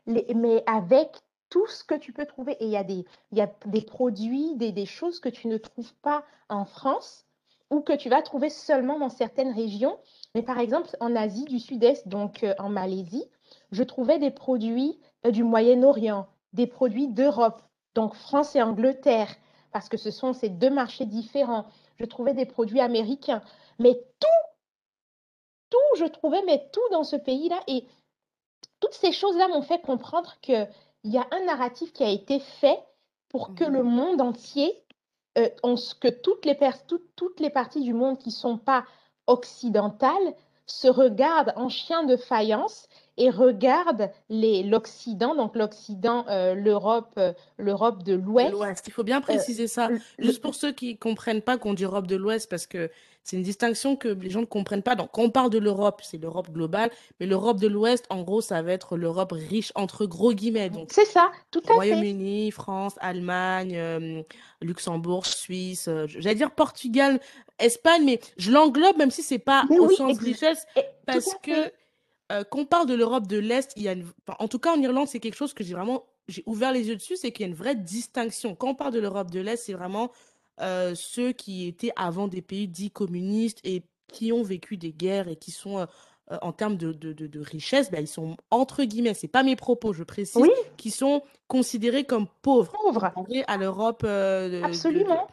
S2: mais avec tout ce que tu peux trouver. Et il y a des, y a des produits, des, des choses que tu ne trouves pas en France ou que tu vas trouver seulement dans certaines régions. Mais par exemple, en Asie du Sud-Est, donc euh, en Malaisie, je trouvais des produits euh, du Moyen-Orient, des produits d'Europe, donc France et Angleterre, parce que ce sont ces deux marchés différents. Je trouvais des produits américains. Mais tout, tout, je trouvais, mais tout dans ce pays-là. Et toutes ces choses-là m'ont fait comprendre qu'il y a un narratif qui a été fait pour que le mhm. monde entier, euh, que toutes les, toutes les parties du monde qui ne sont pas occidentales se regardent en chien de faïence et regarde l'Occident, donc l'Occident, euh, l'Europe, euh, l'Europe de l'Ouest.
S1: Il faut bien euh, préciser ça, juste pour ceux qui comprennent pas qu'on dit Europe de l'Ouest, parce que c'est une distinction que les gens ne comprennent pas. Donc, quand on parle de l'Europe, c'est l'Europe globale, mais l'Europe de l'Ouest, en gros, ça va être l'Europe riche entre gros guillemets. Donc,
S2: c'est ça, tout à
S1: Royaume-Uni, France, Allemagne, Luxembourg, Suisse, j'allais dire Portugal, Espagne, mais je l'englobe même si c'est pas au sens richesse, parce que euh, qu'on parle de l'Europe de l'Est, il y a en tout cas en Irlande, c'est quelque chose que j'ai vraiment j'ai ouvert les yeux dessus, c'est qu'il y a une vraie distinction. Quand on parle de l'Europe de l'Est, c'est vraiment euh, ceux qui étaient avant des pays dits communistes et qui ont vécu des guerres et qui sont euh, en termes de, de, de, richesse, ben, ils sont entre guillemets, c'est pas mes propos, je précise, qui sont considérés comme pauvres,
S2: pauvres.
S1: à l'Europe.
S2: Absolument.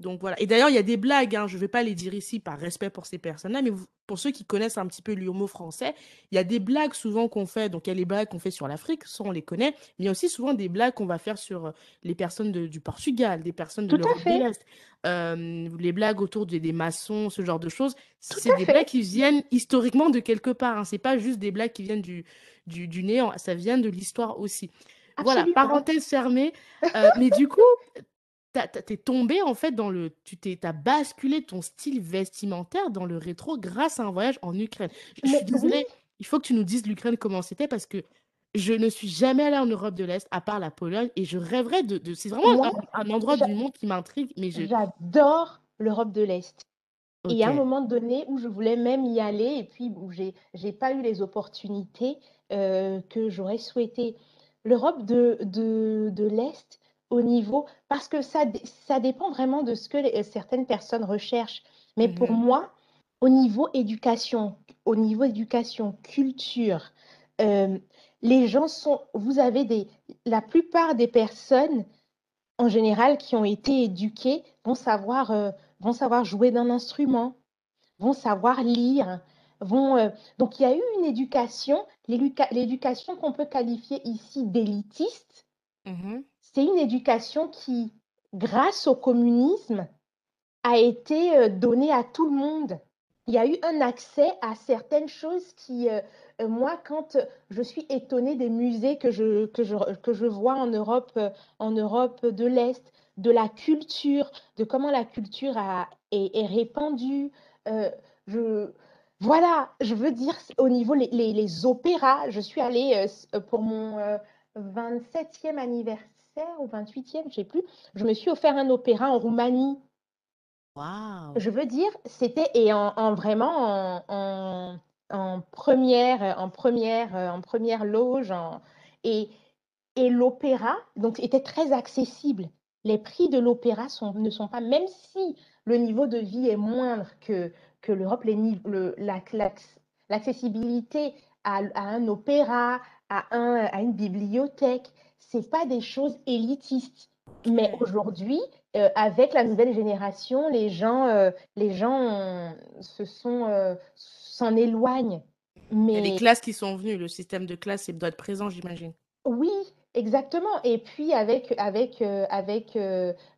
S1: Donc voilà. Et d'ailleurs, il y a des blagues, hein, je ne vais pas les dire ici par respect pour ces personnes-là, mais pour ceux qui connaissent un petit peu l'humour français, il y a des blagues souvent qu'on fait. Donc il y a les blagues qu'on fait sur l'Afrique, ça on les connaît, mais il y a aussi souvent des blagues qu'on va faire sur euh, les personnes du Portugal, des personnes de l'Europe de l'Est, euh, les blagues autour des, maçons, ce genre de choses. C'est des blagues qui viennent historiquement de quelque part. Hein. Ce n'est pas juste des blagues qui viennent du, du, néant, ça vient de l'histoire aussi. Voilà, parenthèse fermée. Euh, mais du coup, t'es tombé en fait dans le. Tu t'es, as basculé ton style vestimentaire dans le rétro grâce à un voyage en Ukraine. Je, suis désolée, il faut que tu nous dises l'Ukraine comment c'était parce que je ne suis jamais allée en Europe de l'Est à part la Pologne et je rêverais de. c'est vraiment un, endroit du monde qui m'intrigue. mais je...
S2: J'adore l'Europe de l'Est. Et il y a un moment donné où je voulais même y aller et puis où j'ai n'ai pas eu les opportunités euh, que j'aurais souhaité. L'Europe de, de, de l'Est, au niveau, parce que ça, ça dépend vraiment de ce que certaines personnes recherchent. Mais pour mmh moi, au niveau éducation, au niveau éducation, culture, euh, les gens sont, vous avez des, la plupart des personnes en général qui ont été éduquées vont savoir, euh, vont savoir jouer d'un instrument, vont savoir lire, vont. Euh, donc il y a eu une éducation, l'éducation qu'on peut qualifier ici d'élitiste. Mmh c'est une éducation qui, grâce au communisme, a été euh, donnée à tout le monde. il y a eu un accès à certaines choses qui, euh, euh, moi, quand je suis étonnée des musées que je, que je, que je vois en Europe, en Europe de l'Est, de la culture, de comment la culture a, est, répandue. je, voilà, je veux dire, au niveau les opéras, je suis allée pour mon 27e anniversaire ou 28e, je ne sais plus, je me suis offert un opéra en Roumanie. Je veux dire, c'était et en, vraiment en, première, en première, en première loge, et, et l'opéra donc était très accessible. Les prix de l'opéra ne sont pas, même si le niveau de vie est moindre que, que l'Europe, l'accessibilité à, à, un opéra, à, un, à une bibliothèque, c'est pas des choses élitistes. Mais aujourd'hui, euh, avec la nouvelle génération, les gens, euh, les gens se sont, euh, s'en éloignent.
S1: Mais... Il y a les classes qui sont venues, le système de classe doit être présent, j'imagine.
S2: Oui, exactement. Et puis avec, avec, avec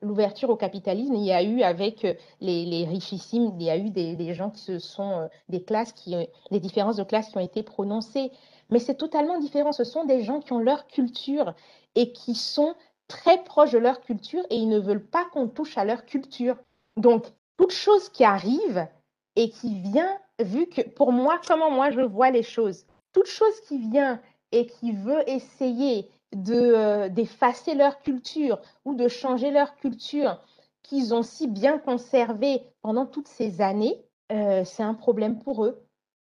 S2: l'ouverture au capitalisme, il y a eu avec les, les richissimes, il y a eu des, des, gens qui se sont, des classes qui, des différences de classe qui ont été prononcées. Mais c'est totalement différent. Ce sont des gens qui ont leur culture et qui sont très proches de leur culture et ils ne veulent pas qu'on touche à leur culture. Donc, toute chose qui arrive et qui vient, vu que pour moi, comment moi je vois les choses, toute chose qui vient et qui veut essayer de euh, d'effacer leur culture ou de changer leur culture qu'ils ont si bien conservée pendant toutes ces années, euh, c'est un problème pour eux.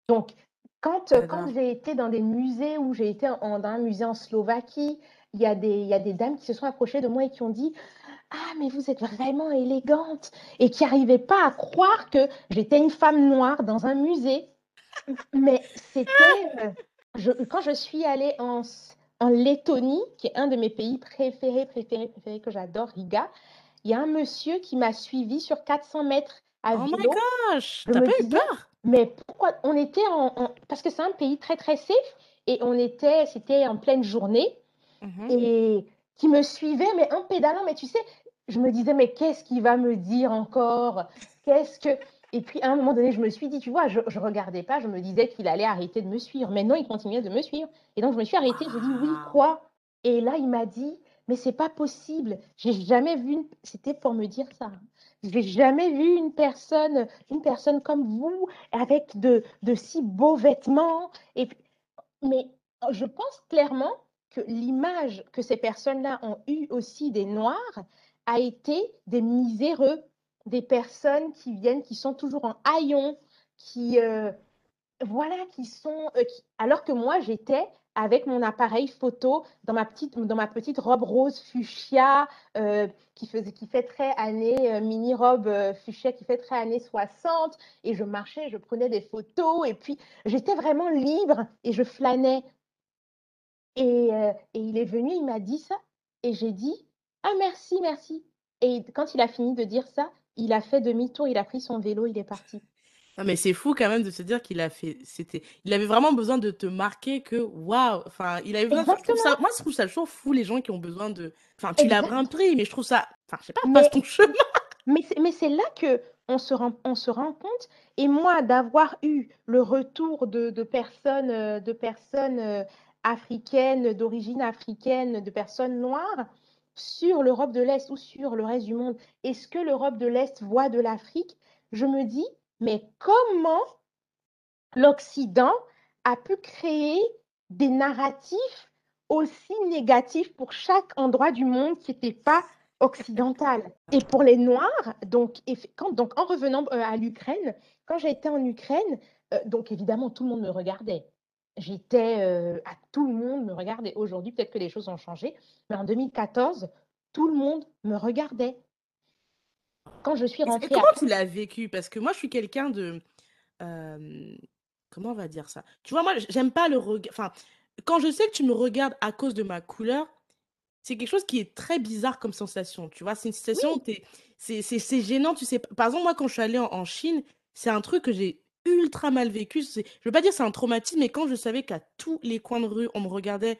S2: Donc, quand, quand j'ai été dans des musées, où j'ai été dans un musée en Slovaquie, il y, a des, il y a des dames qui se sont approchées de moi et qui ont dit Ah, mais vous êtes vraiment élégante et qui n'arrivaient pas à croire que j'étais une femme noire dans un musée. Mais c'était. Euh, je, quand je suis allée en, en Lettonie, qui est un de mes pays préférés, préférés, préférés, que j'adore, Riga, il y a un monsieur qui m'a suivi sur 400 mètres à
S1: vélo. Oh my gosh T'as pas eu peur?
S2: Mais pourquoi On était en. Parce que c'est un pays très, très safe et on était. C'était en pleine journée. Mmh et qui me suivait, mais en pédalant. Mais tu sais, je me disais, mais qu'est-ce qu'il va me dire encore? Qu'est-ce que. <laughs> Et puis à un moment donné, je me suis dit, tu vois, je ne regardais pas, je me disais qu'il allait arrêter de me suivre. Mais non, il continuait de me suivre. Et donc je me suis arrêtée, je dis, oui, quoi? Et là, il m'a dit, mais c'est pas possible. J'ai jamais vu. C'était pour me dire ça. J'ai jamais vu une personne, une personne comme vous, avec de, si beaux vêtements. Et mais je pense clairement l'image que ces personnes-là ont eue aussi des Noirs a été des miséreux, des personnes qui viennent, qui sont toujours en haillons, qui, euh, voilà, qui sont... Euh, alors que moi, j'étais avec mon appareil photo dans ma petite, dans ma petite robe rose fuchsia euh, qui, faisait, qui très année, mini robe fuchsia qui fait très années 60. Et je marchais, je prenais des photos et puis j'étais vraiment libre et je flânais. Euh, et, il est venu, il m'a dit ça, et j'ai dit Ah, merci, merci. Et quand il a fini de dire ça, il a fait demi-tour, il a pris son vélo, il est parti.
S1: Non, mais c'est fou quand même de se dire qu'il a fait. C'était, il avait vraiment besoin de te marquer que waouh. Enfin, il avait besoin. ça, moi, je trouve ça toujours fou les gens qui ont besoin de. Enfin, tu l'as pris, mais je trouve ça. Enfin, je sais pas, passe ton chemin.
S2: Mais c'est, mais c'est là que on se rend, on se rend compte. Et moi, d'avoir eu le retour de, de personnes, euh, de personnes euh, africaines, d'origine africaine, de personnes noires sur l'Europe de l'Est ou sur le reste du monde est ce que l'Europe de l'Est voit de l'Afrique, je me dis, mais comment l'Occident a pu créer des narratifs aussi négatifs pour chaque endroit du monde qui n'était pas occidental? Et pour les Noirs, donc, en revenant euh, à l'Ukraine, quand été en Ukraine, euh, donc évidemment tout le monde me regardait j'étais à tout le monde me regardait. Aujourd'hui, peut-être que les choses ont changé, mais en 2014, tout le monde me regardait. Quand je suis rentrée.
S1: comment tu l'as vécu? Parce que moi, je suis quelqu'un de. comment on va dire ça? Tu vois, moi, j'aime pas le regard. Enfin, quand je sais que tu me regardes à cause de ma couleur, c'est quelque chose qui est très bizarre comme sensation. Tu vois, c'est une sensation où c'est gênant. Tu sais, par exemple, moi, quand je suis allée en Chine, c'est un truc que j'ai ultra mal vécu. Je veux pas dire c'est un traumatisme, mais quand je savais qu'à tous les coins de rue, on me regardait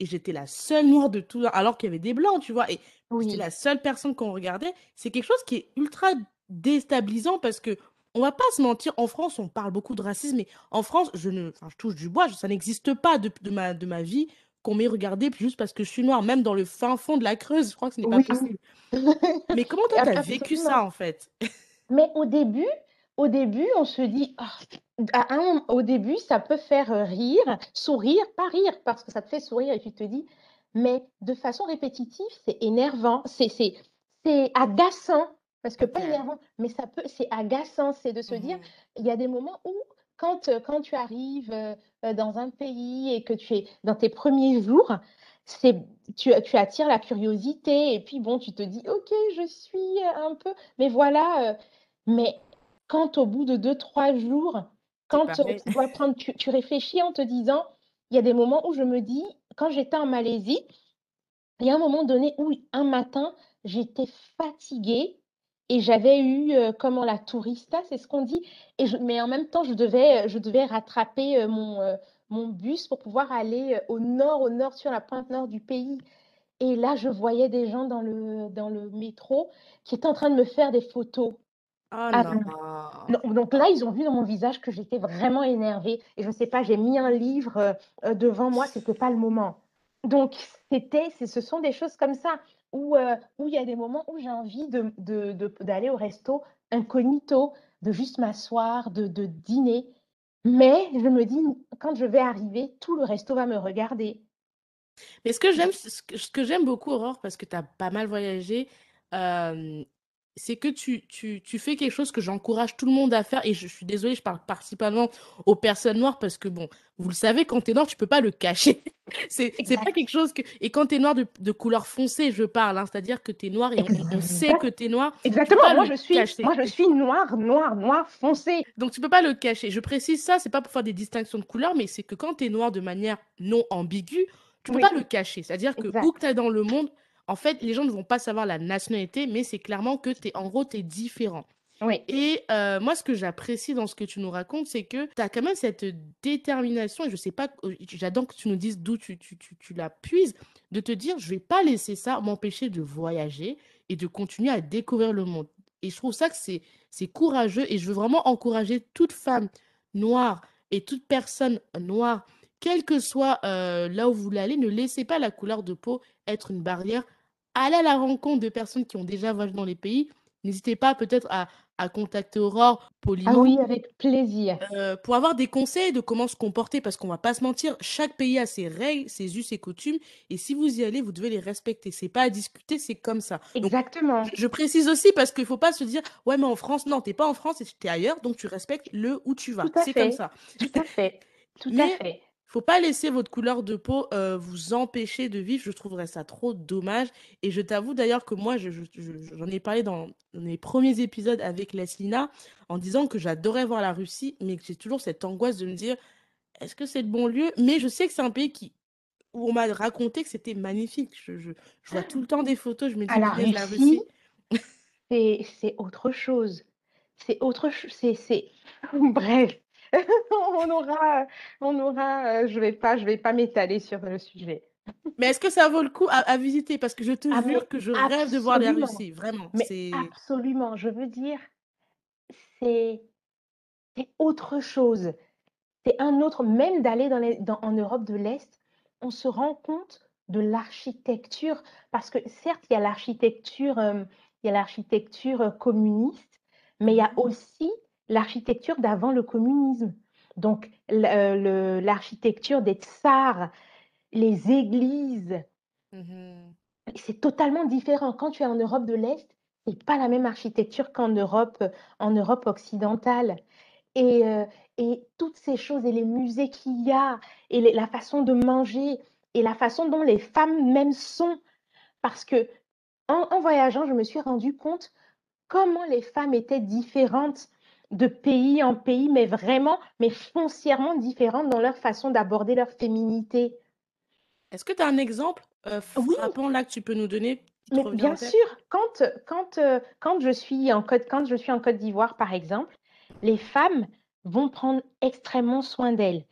S1: et j'étais la seule noire de tout, alors qu'il y avait des blancs, tu vois, et j'étais la seule personne qu'on regardait, c'est quelque chose qui est ultra déstabilisant parce que on va pas se mentir, en France, on parle beaucoup de racisme, mais en France, je ne, enfin, je touche du bois, ça n'existe pas de, de ma, de ma vie qu'on m'ait regardé juste parce que je suis noire, même dans le fin fond de la Creuse, je crois que ce n'est pas
S2: Oui,
S1: possible. <laughs> Mais comment toi, tu as vécu ça, en fait?
S2: Mais au début au début, on se dit: «Ah» à un mom au début, ça peut faire, heu, rire, sourire, pas rire parce que ça te fait sourire et tu te dis mais de façon répétitive, c'est énervant, c'est c'est c'est agaçant parce que pas énervant, mais ça peut c'est agaçant, c'est de se dire il y a des moments où quand, quand tu arrives, heu, dans un pays et que tu es dans tes premiers jours, c'est tu tu attires la curiosité et puis bon, tu te dis: «OK, je suis, un peu» mais voilà, mais quand au bout de deux trois jours, quand, tu dois prendre tu tu réfléchis en te disant il y a des moments où je me dis quand j'étais en Malaisie, il y a un moment donné où un matin, j'étais fatiguée et j'avais eu, heu, comment la tourista, c'est ce qu'on dit? Et je mais en même temps, je devais, heu, je devais rattraper, heu, mon, heu, mon bus pour pouvoir aller, au nord au nord, sur la pointe nord du pays. Et là, je voyais des gens dans le dans le métro qui étaient en train de me faire des photos. Ah
S1: non!
S2: non, non, donc là, ils ont vu dans mon visage que j'étais vraiment énervée et je sais pas, j'ai mis un livre, heu heu, devant moi, c'était pas le moment. Donc c'était c'est ce sont des choses comme ça où, heu, où il y a des moments où j'ai envie de de de d'aller au resto incognito, de juste m'asseoir, de de dîner. Mais je me dis: «Quand je vais arriver, tout le resto va me regarder».
S1: Mais ce que j'aime, ce que ce que j'aime beaucoup, Aurore, parce que tu as pas mal voyagé, c'est que tu tu tu fais quelque chose que j'encourage tout le monde à faire et je suis désolée, je parle principalement aux personnes noires parce que bon, vous le savez, quand tu es noir, tu peux pas le cacher. <laughs> C'est pas quelque chose que et quand tu es noir de de couleur foncée, je parle, hein, c'est-à-dire que tu es noir et on sait que
S2: exact
S1: tu es noir, tu peux
S2: exactement,
S1: pas
S2: moi
S1: le
S2: je suis
S1: cacher.
S2: moi je suis noire, noire, noire foncé.
S1: Donc tu peux pas le cacher. Je précise ça, c'est pas pour faire des distinctions de couleurs, mais c'est que quand tu es noir de manière non ambiguë, tu peux pas le cacher. C'est-à-dire que où que tu es dans le monde, en fait, les gens ne vont pas savoir la nationalité, mais c'est clairement que tu es, en gros, tu es différent.
S2: Oui.
S1: Et euh, moi, ce que j'apprécie dans ce que tu nous racontes, c'est que tu as quand même cette détermination, et je sais pas, euh, j'adore que tu nous dises d'où tu, tu, tu, tu la puises, de te dire, je vais pas laisser ça m'empêcher de voyager et de continuer à découvrir le monde. Et je trouve ça que c'est, c'est courageux, et je veux vraiment encourager toute femme noire et toute personne noire, quel que soit euh, là où vous voulez aller, ne laissez pas la couleur de peau être une barrière. Allez à la rencontre de personnes qui ont déjà voyagé dans les pays. N'hésitez pas peut-être à à contacter Aurore
S2: Ah
S1: poliment
S2: oui, avec plaisir.
S1: euh, pour avoir des conseils de comment se comporter, parce qu'on va pas se mentir, chaque pays a ses règles, ses us et coutumes, et si vous y allez, vous devez les respecter. C'est pas à discuter, c'est comme ça. Donc, je,
S2: Exactement.
S1: je précise aussi parce qu'il faut pas se dire, ouais, mais en France, non, t'es pas en France, t'es ailleurs, donc tu respectes le où tu vas. C'est comme ça.
S2: Tout à fait. Tout à fait.
S1: Faut pas laisser votre couleur de peau euh, vous empêcher de vivre. Je trouverais ça trop dommage. Et je t'avoue d'ailleurs que moi, je- je- je- j'en ai parlé dans les premiers épisodes avec Leslina en disant que j'adorais voir la Russie, mais que j'ai toujours cette angoisse de me dire, est-ce que c'est le bon lieu? Mais je sais que c'est un pays qui, où on m'a raconté que c'était magnifique. Je, vois tout le temps des photos, je me dis,
S2: la Russie, c'est autre chose. C'est autre chose. c'est <laughs> bref. <laughs> On aura on aura, heu, je vais pas je vais pas m'étaler sur le sujet.
S1: Mais est-ce que ça vaut le coup à, à visiter? Parce que je te
S2: Ah
S1: jure que je rêve de voir la Russie. Vraiment,
S2: mais absolument. Je veux dire, c'est autre chose. C'est un autre même d'aller dans en Europe de l'Est, on se rend compte de l'architecture parce que certes, il y a l'architecture, hem, il y a l'architecture, heu, communiste, mais il y a
S1: Mhm,
S2: aussi l'architecture d'avant le communisme. Donc le l'architecture des tsars, les églises,
S1: mhm.
S2: c'est totalement différent. Quand tu es en Europe de l'Est, c'est pas la même architecture qu'en Europe, en Europe occidentale. Et heu et toutes ces choses et les musées qu'il y a et les la façon de manger et la façon dont les femmes même sont. Parce qu'en en voyageant, je me suis rendu compte comment les femmes étaient différentes de pays en pays, mais vraiment, mais foncièrement différentes dans leur façon d'aborder leur féminité.
S1: Est-ce que tu as un exemple euh,
S2: Oui,
S1: frappant là que tu peux nous donner
S2: mais bien sûr, quand, quand, heu, quand je suis en Côte quand je suis en Côte d'Ivoire, par exemple, les femmes vont prendre extrêmement soin d'elles.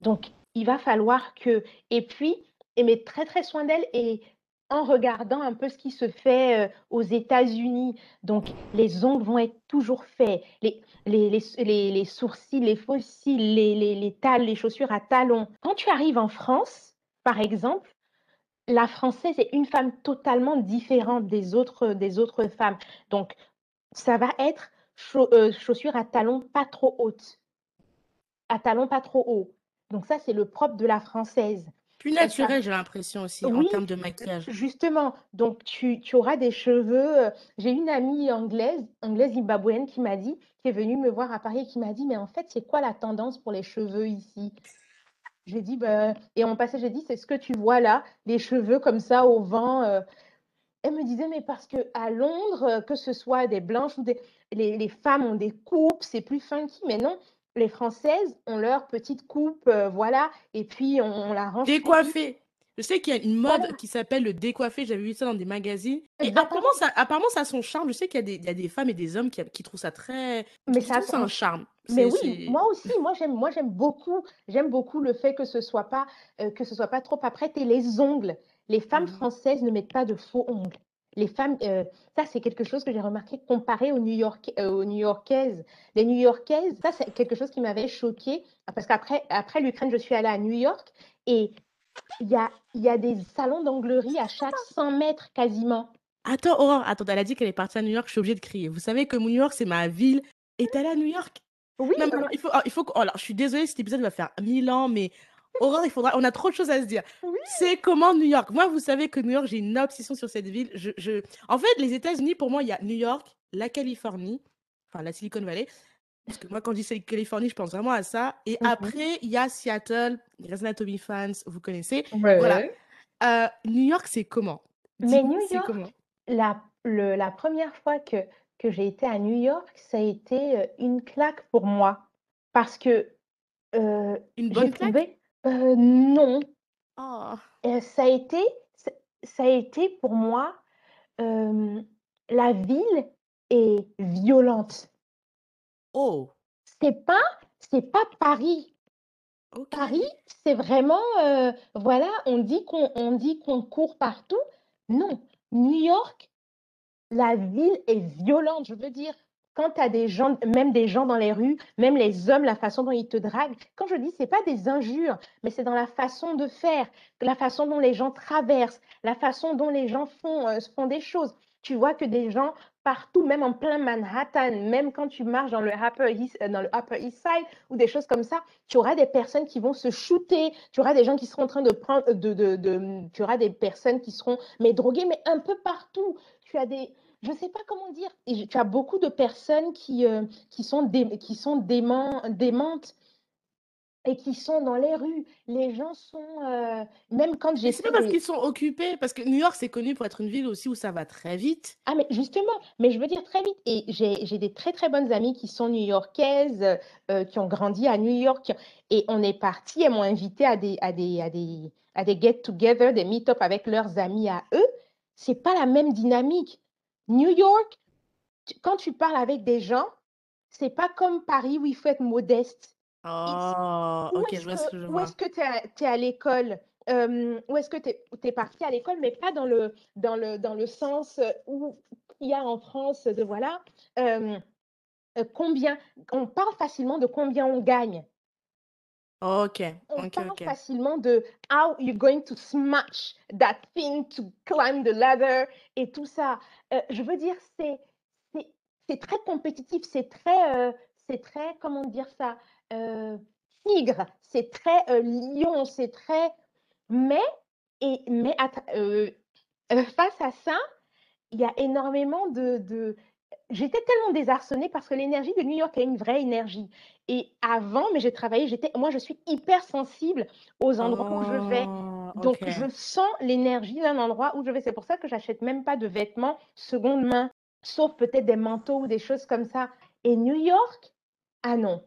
S2: Donc, il va falloir que et puis mais très, très soin d'elle et en regardant un peu ce qui se fait euh, aux États-Unis. Donc, les ongles vont être toujours faits, les, les, les, les sourcils, les fossiles, les, les, les, les chaussures à talons. Quand tu arrives en France, par exemple, la française est une femme totalement différente des autres, des autres femmes. Donc, ça va être euh, chaussures à talons pas trop hautes, à talons pas trop hauts. Donc ça, c'est le propre de la française.
S1: Plus naturel, j'ai l'impression aussi, en termes de maquillage.
S2: Justement, donc tu, tu auras des cheveux. Euh, j'ai une amie anglaise, anglaise zimbabwéenne, qui m'a dit, qui est venue me voir à Paris qui m'a dit, mais en fait, c'est quoi la tendance pour les cheveux ici? J'ai dit, bah, et en passé, j'ai dit, c'est ce que tu vois là, les cheveux comme ça au vent. Euh. Elle me disait, mais parce que à Londres, euh, que ce soit des blanches ou des. Les, les femmes ont des coupes, c'est plus funky. Mais non, les Françaises ont leur petite coupe, euh, voilà, et puis on, la range.
S1: Décoiffée. Je sais qu'il y a une mode qui s'appelle le décoiffé, j'avais vu ça dans des magazines. Et apparemment ça, apparemment, ça a son charme. Je sais qu'il y, y, a des femmes et des hommes qui, qui trouvent ça très. Mais ça a un charme.
S2: Mais oui, moi aussi, moi j'aime, moi j'aime beaucoup, j'aime beaucoup le fait que ce soit pas, euh, que ce soit pas trop apprêté. Les ongles, les femmes mmh françaises ne mettent pas de faux ongles. Les femmes, euh, ça c'est quelque chose que j'ai remarqué comparé aux, New York, euh, aux New-Yorkaises. Les New-Yorkaises, ça c'est quelque chose qui m'avait choqué parce qu'après après, l'Ukraine, je suis allée à New York et il y a, y a des salons d'onglerie à chaque 100 mètres quasiment.
S1: Attends, Aurore, attends, elle a dit qu'elle est partie à New York, je suis obligée de crier. Vous savez que New York, c'est ma ville. Et allée à New York?
S2: Oui.
S1: Non, il faut, il faut alors, je suis désolée, cet épisode va faire mille ans, mais Aurore, il faudra. On a trop de choses à se dire. C'est comment New York? Moi, vous savez que New York, j'ai une obsession sur cette ville. Je, je... En fait, les États-Unis, pour moi, il y a New York, la Californie, enfin la Silicon Valley. Parce que moi, quand je dis Californie, je pense vraiment à ça. Et mmh après, il y a Seattle, Grey's Anatomy fans, vous connaissez. Voilà. Euh, New York, c'est comment?
S2: Mais New York, comment? la, le, la première fois que, que j'ai été à New York, ça a été euh, une claque pour moi. Parce que
S1: euh, une bonne claque?
S2: Non.
S1: Oh.
S2: ça a été ça a été pour moi, la ville est violente.
S1: Oh!
S2: C'est pas c'est pas Paris. Paris, c'est vraiment, voilà, on dit qu'on on dit qu'on court partout. Non, New York, la ville est violente. Je veux dire, quand tu as des gens, même des gens dans les rues, même les hommes, la façon dont ils te draguent, quand je dis, c'est pas des injures, mais c'est dans la façon de faire, la façon dont les gens traversent, la façon dont les gens font, euh, font des choses. Tu vois que des gens partout, même en plein Manhattan, même quand tu marches dans le, Upper East, euh, dans le East Side ou des choses comme ça, tu auras des personnes qui vont se shooter, tu auras des gens qui seront en train de prendre, de, de, de tu auras des personnes qui seront, mais droguées, mais un peu partout. Tu as des, je ne sais pas comment dire. Et tu as beaucoup de personnes qui, euh, qui sont, dé, qui sont dément, démentes et qui sont dans les rues. Les gens sont. Euh, même quand j'ai.
S1: C'est pas parce qu'ils sont occupés, parce que New York, c'est connu pour être une ville aussi où ça va très vite.
S2: Ah, mais justement, mais je veux dire très vite. Et j'ai des très, très bonnes amies qui sont new-yorkaises, euh, qui ont grandi à New York. Et on est parti, elles m'ont invité à des, à des, à des, à des get-together, des meet-up avec leurs amis à eux. C'est pas la même dynamique. New York, quand tu parles avec des gens, c'est pas comme Paris où il faut être modeste.
S1: Oh, ok, je vois ce que je vois.
S2: Où est-ce que tu es, à l'école? Où est-ce que tu es, parti à l'école, mais pas dans le, dans le, dans le sens où il y a en France de voilà, combien, on parle facilement de combien on gagne.
S1: Ok,
S2: On
S1: ok,
S2: parle
S1: ok.
S2: facilement de how you're going to smash that thing to climb the ladder et tout ça. Euh, je veux dire, c'est c'est c'est très compétitif, c'est très euh, c'est très comment dire ça euh, tigre, c'est très euh, lion, c'est très mais et mais euh, euh, face à ça, il y a énormément de de j'étais tellement désarçonnée parce que l'énergie de New York est une vraie énergie. Et avant, mais j'ai travaillé, j'étais, moi, je suis hyper sensible aux endroits où je vais.
S1: Oh,
S2: Donc, je sens l'énergie d'un endroit où je vais. C'est pour ça que j'achète même pas de vêtements seconde main, sauf peut-être des manteaux ou des choses comme ça. Et New York, ah non,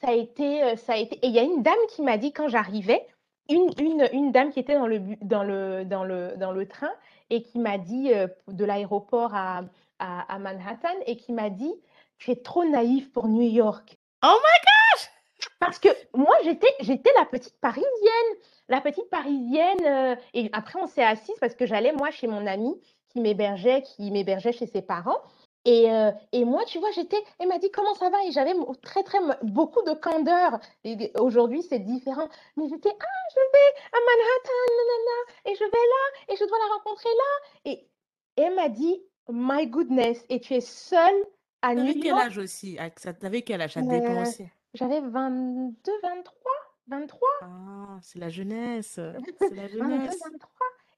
S2: ça a été, euh, ça a été. Et il y a une dame qui m'a dit quand j'arrivais, une, une, une dame qui était dans le, dans le, dans le, dans le train et qui m'a dit euh, de l'aéroport à, à, à Manhattan et qui m'a dit, tu es trop naïf pour New York.
S1: Oh my
S2: Parce que moi, j'étais, j'étais la petite parisienne. La petite parisienne. euh, et après, on s'est assis parce que j'allais, moi, chez mon amie qui m'hébergeait, qui m'hébergeait chez ses parents. Et, euh, et moi, tu vois, j'étais. Elle m'a dit comment ça va? Et j'avais très, très beaucoup de candeur. Et Aujourd'hui, c'est différent. Mais j'étais ah, je vais à Manhattan, nanana, et je vais là et je dois la rencontrer là. Et, et elle m'a dit my goodness, et tu es seule à New
S1: T'avais quel
S2: York?
S1: âge aussi? Ah, T'avais quel âge? Ça dépend
S2: Euh,
S1: aussi.
S2: j'avais 22, 23, 23,
S1: Ah, c'est la jeunesse. <laughs> C'est la
S2: 22,
S1: jeunesse.
S2: 23.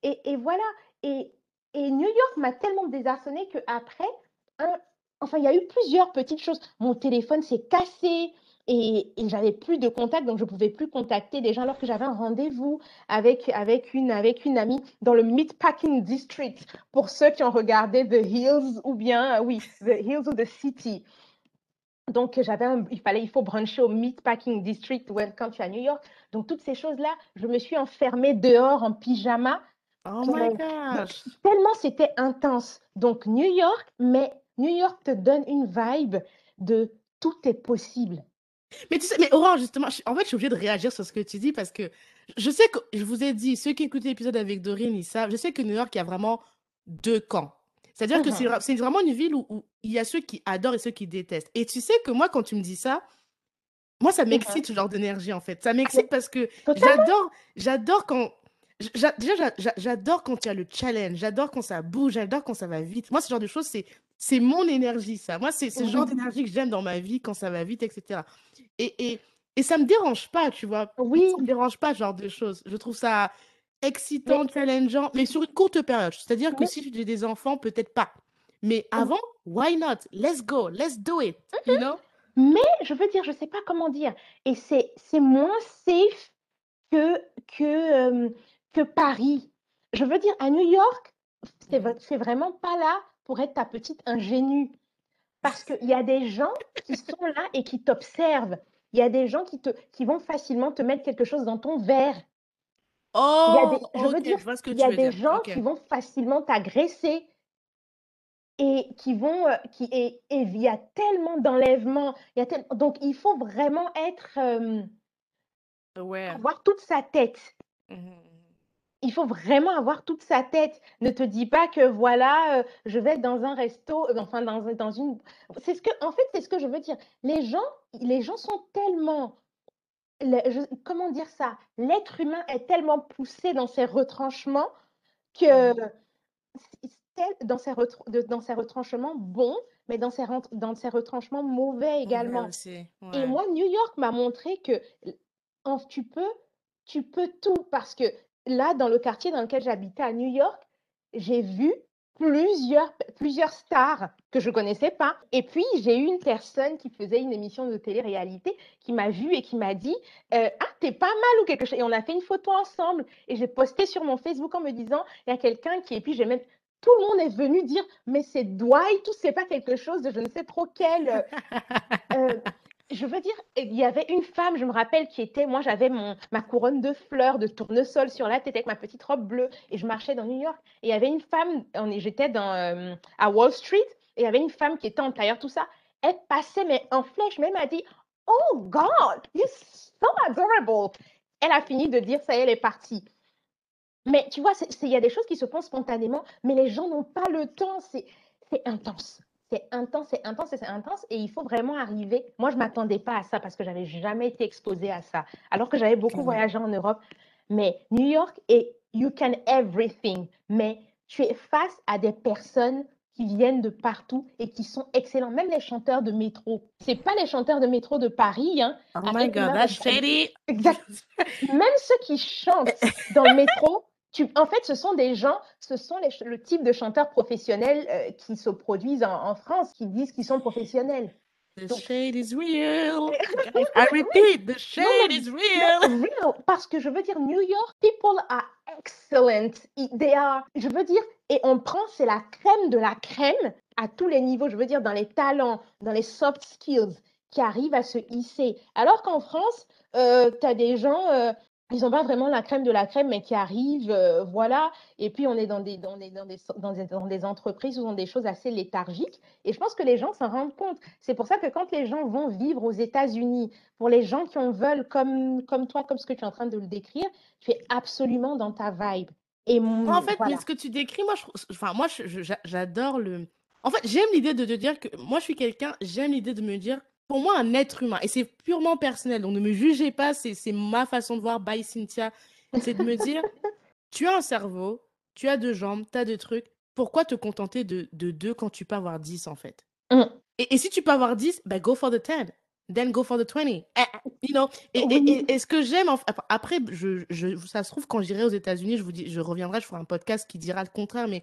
S2: Et, et voilà. Et, et New York m'a tellement désarçonnée qu'après, enfin, il y a eu plusieurs petites choses. Mon téléphone s'est cassé et, et j'avais plus de contact, donc je ne pouvais plus contacter des gens alors que j'avais un rendez-vous avec, avec, une, avec une amie dans le Meatpacking District. Pour ceux qui ont regardé The Hills ou bien, euh, oui, The Hills ou The City. Donc, j'avais il fallait, il faut bruncher au Meatpacking District when- quand tu es à New York. Donc, toutes ces choses-là, je me suis enfermée dehors en pyjama.
S1: Oh my gosh.
S2: tellement c'était intense. Donc, New York, mais New York te donne une vibe de tout est possible.
S1: Mais tu sais, mais Orange, justement, je- en fait, je suis obligée de réagir sur ce que tu dis parce que je sais que, je vous ai dit, ceux qui écoutent l'épisode avec Dorine, ils savent, je sais que New York, il y a vraiment deux camps. C'est-à-dire que c'est vra- c'est vraiment une ville où, où il y a ceux qui adorent et ceux qui détestent. Et tu sais que moi, quand tu me dis ça, moi, ça
S2: Mhm.
S1: m'excite ce genre d'énergie, en fait. Ça m'excite parce que j'adore, j'adore quand, déjà, j'a- j'a- j'adore quand il y a le challenge, j'adore quand ça bouge, j'adore quand ça va vite. Moi, ce genre de choses, c'est, c'est mon énergie, ça. Moi, c'est ce genre d'énergie que j'aime dans ma vie quand ça va vite, etc. Et, et, et ça me dérange pas, tu vois.
S2: Oui,
S1: Ça me dérange pas, ce genre de choses. Je trouve ça excitant, challengeant, mais sur une courte période. C'est-à-dire que si j'ai des enfants, peut-être pas. Mais
S2: Mhm.
S1: avant, why not? Let's go, let's do it, you know?
S2: mais je veux dire, je ne sais pas comment dire. Et c'est moins safe que, que, euh, que Paris. Je veux dire, à New York, c'est vraiment pas là pour être ta petite ingénue. Parce <laughs> qu'il y a des gens qui sont là et qui t'observent. Il y a des gens qui, te, qui vont facilement te mettre quelque chose dans ton verre. Il y a
S1: Oh,
S2: des, je veux
S1: ok,
S2: dire,
S1: je
S2: il y a
S1: veux
S2: des
S1: dire.
S2: gens qui vont facilement t'agresser et qui vont, euh, qui, et, et il y a tellement d'enlèvements. Il y a tel- donc, il faut vraiment être, euh,
S1: Ouais.
S2: avoir toute sa tête.
S1: Mhm.
S2: Il faut vraiment avoir toute sa tête. Ne te dis pas que voilà, euh, je vais dans un resto, euh, enfin dans, un- dans une. C'est ce que, en fait, c'est ce que je veux dire. Les gens, les gens sont tellement, le- je- comment dire ça? L'être humain est tellement poussé dans ses retranchements que tel- dans ses, dans ses retranchements bons, mais dans ses, dans ses retranchements mauvais également. Et moi, New York m'a montré que en- tu peux, tu peux tout parce que là, dans le quartier dans lequel j'habitais à New York, j'ai vu plusieurs, plusieurs stars que je connaissais pas. Et puis, j'ai eu une personne qui faisait une émission de télé-réalité qui m'a vue et qui m'a dit euh, Ah, t'es pas mal ou quelque chose? Et on a fait une photo ensemble. Et j'ai posté sur mon Facebook en me disant Il y a quelqu'un qui. Et puis, j'ai même. Tout le monde est venu dire Mais c'est Dwight ou c'est pas quelque chose de je ne sais trop quel. euh, euh, je veux dire, il y avait une femme, je me rappelle, qui était, moi j'avais mon ma couronne de fleurs, de tournesol sur la tête avec ma petite robe bleue et je marchais dans New York. Et il y avait une femme, j'étais dans euh, à Wall Street et il y avait une femme qui était en tailleur, tout ça. Elle passait mais en flèche, elle m'a dit, Oh God, you're so adorable. Elle a fini de dire ça, elle est partie. Mais tu vois, il y a des choses qui se font spontanément, mais les gens n'ont pas le temps. C'est intense. C'est intense, c'est intense c'est intense. Et il faut vraiment arriver. Moi, je ne m'attendais pas à ça parce que j'avais jamais été exposée à ça. Alors que j'avais beaucoup voyagé en Europe. Mais New York et you can everything. Mais tu es face à des personnes qui viennent de partout et qui sont excellents. Même les chanteurs de métro. C'est pas les chanteurs de métro de Paris, hein,
S1: Oh my God, that's shady.
S2: Exact. <laughs> Même ceux qui chantent dans le métro, tu, en fait, ce sont des gens, ce sont les le type de chanteurs professionnels euh, qui se produisent en, en France, qui disent qu'ils sont professionnels.
S1: The
S2: Donc,
S1: shade is real. <laughs> I repeat, the
S2: non,
S1: shade
S2: mais,
S1: is real.
S2: real, parce que je veux dire, New York, people are excellent. They are, je veux dire, et on prend, c'est la crème de la crème à tous les niveaux, je veux dire, dans les talents, dans les soft skills, qui arrivent à se hisser. Alors qu'en France, tu as des gens, euh, ils ont pas vraiment la crème de la crème, mais qui arrive, euh, voilà. Et puis, on est dans des, dans des, dans des, dans des, dans des entreprises où on des choses assez léthargiques. Et je pense que les gens s'en rendent compte. C'est pour ça que quand les gens vont vivre aux États-Unis, pour les gens qui en veulent comme, comme toi, comme ce que tu es en train de le décrire, tu es absolument dans ta vibe.
S1: Et en fait, mais ce que tu décris, moi, je, enfin, moi, j'adore le. En fait, j'aime l'idée de te dire que moi, je suis quelqu'un, j'aime l'idée de me dire, pour moi, un être humain, et c'est purement personnel, donc ne me jugez pas, c'est ma façon de voir, bye Cynthia, c'est de me dire, <laughs> tu as un cerveau, tu as deux jambes, tu as deux trucs, pourquoi te contenter de, de deux quand tu peux avoir dix, en fait? Mmh. et, si tu peux avoir dix, bah, go for the ten. Then go for the 20. Eh, you know? et, ce que j'aime, après, je, je, ça se trouve, quand j'irai aux États-Unis, je vous dis, je reviendrai, je ferai un podcast qui dira le contraire, mais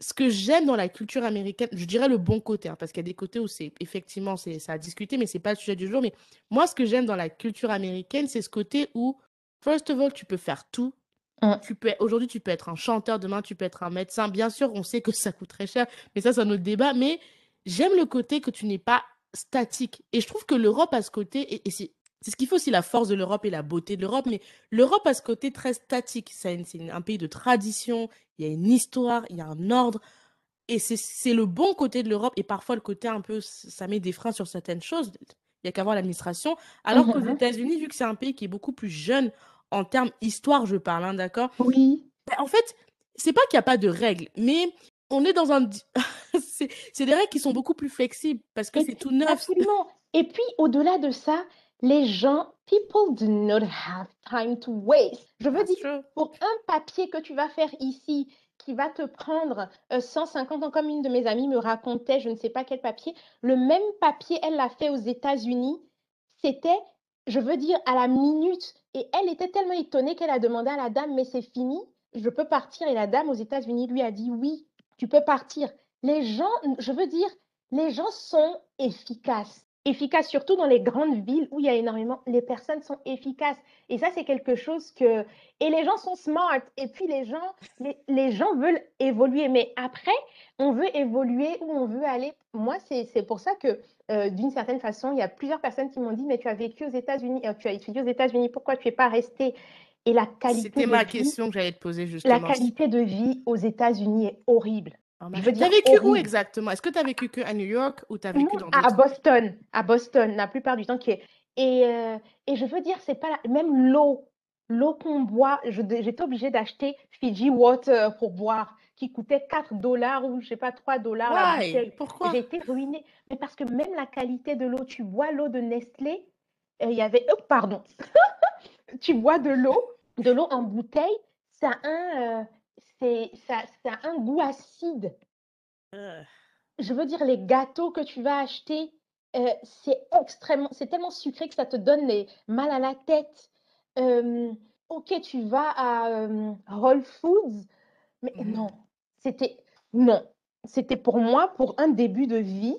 S1: ce que j'aime dans la culture américaine, je dirais le bon côté, hein, parce qu'il y a des côtés où c'est effectivement c'est ça a discuté, mais c'est pas le sujet du jour. Mais moi, ce que j'aime dans la culture américaine, c'est ce côté où, first of all, tu peux faire tout. Mmh. Tu peux aujourd'hui, tu peux être un chanteur, demain tu peux être un médecin. Bien sûr, on sait que ça coûte très cher, mais ça c'est un autre débat. Mais j'aime le côté que tu n'es pas statique. Et je trouve que l'Europe a ce côté, et, c'est c'est ce qu'il faut aussi la force de l'Europe et la beauté de l'Europe, mais l'Europe a ce côté très statique. C'est un pays de tradition, il y a une histoire, il y a un ordre. Et c'est le bon côté de l'Europe et parfois le côté un peu, ça met des freins sur certaines choses. Il n'y a qu'à voir l'administration. Alors qu'aux mmh États-Unis, vu que c'est un pays qui est beaucoup plus jeune en termes histoire, je parle, hein, d'accord?
S2: Oui.
S1: Ben, en fait, c'est pas qu'il n'y a pas de règles, mais on est dans un. <laughs> c'est des règles qui sont beaucoup plus flexibles parce que c'est tout neuf.
S2: Absolument. Et puis, au-delà de ça, les gens, people do not have time to waste. Je veux dire, pour un papier que tu vas faire ici, qui va te prendre 150 euh, ans, comme une de mes amies me racontait, je ne sais pas quel papier, le même papier, elle l'a fait aux États-Unis. C'était, je veux dire, à la minute. Et elle était tellement étonnée qu'elle a demandé à la dame, mais c'est fini, je peux partir. Et la dame aux États-Unis lui a dit, oui, tu peux partir. Les gens, je veux dire, les gens sont efficaces efficace, surtout dans les grandes villes où il y a énormément, les personnes sont efficaces. Et ça, c'est quelque chose que, et les gens sont smart. Et puis les gens, les, gens veulent évoluer. Mais après, on veut évoluer où on veut aller. Moi, c'est pour ça que, euh, d'une certaine façon, il y a plusieurs personnes qui m'ont dit, mais tu as vécu aux États-Unis, euh, tu as étudié aux États-Unis, pourquoi tu n'es pas resté
S1: et la qualité. C'était ma question que j'allais te poser justement.
S2: La qualité de vie aux États-Unis est horrible.
S1: Tu as vécu où exactement? Est-ce que tu as vécu que à New York ou tu as vécu dans
S2: À Boston, à Boston, la plupart du temps. Qui est... et, euh, et je veux dire, c'est pas la... même l'eau, l'eau qu'on boit. J'étais obligée d'acheter Fiji Water pour boire, qui coûtait 4 dollars ou je sais pas 3 dollars.
S1: Pourquoi?
S2: J'ai été ruinée. Mais parce que même la qualité de l'eau, tu bois l'eau de Nestlé, euh, il y avait, oh, pardon, <laughs> tu bois de l'eau, de l'eau en bouteille, ça a un, euh, c'est ça, ça a un goût acide. Je veux dire, les gâteaux que tu vas acheter, euh, c'est extrêmement, c'est tellement sucré que ça te donne les mal à la tête. ok, tu vas à Whole Foods, mais mmh non, c'était non, c'était pour moi pour un début de vie.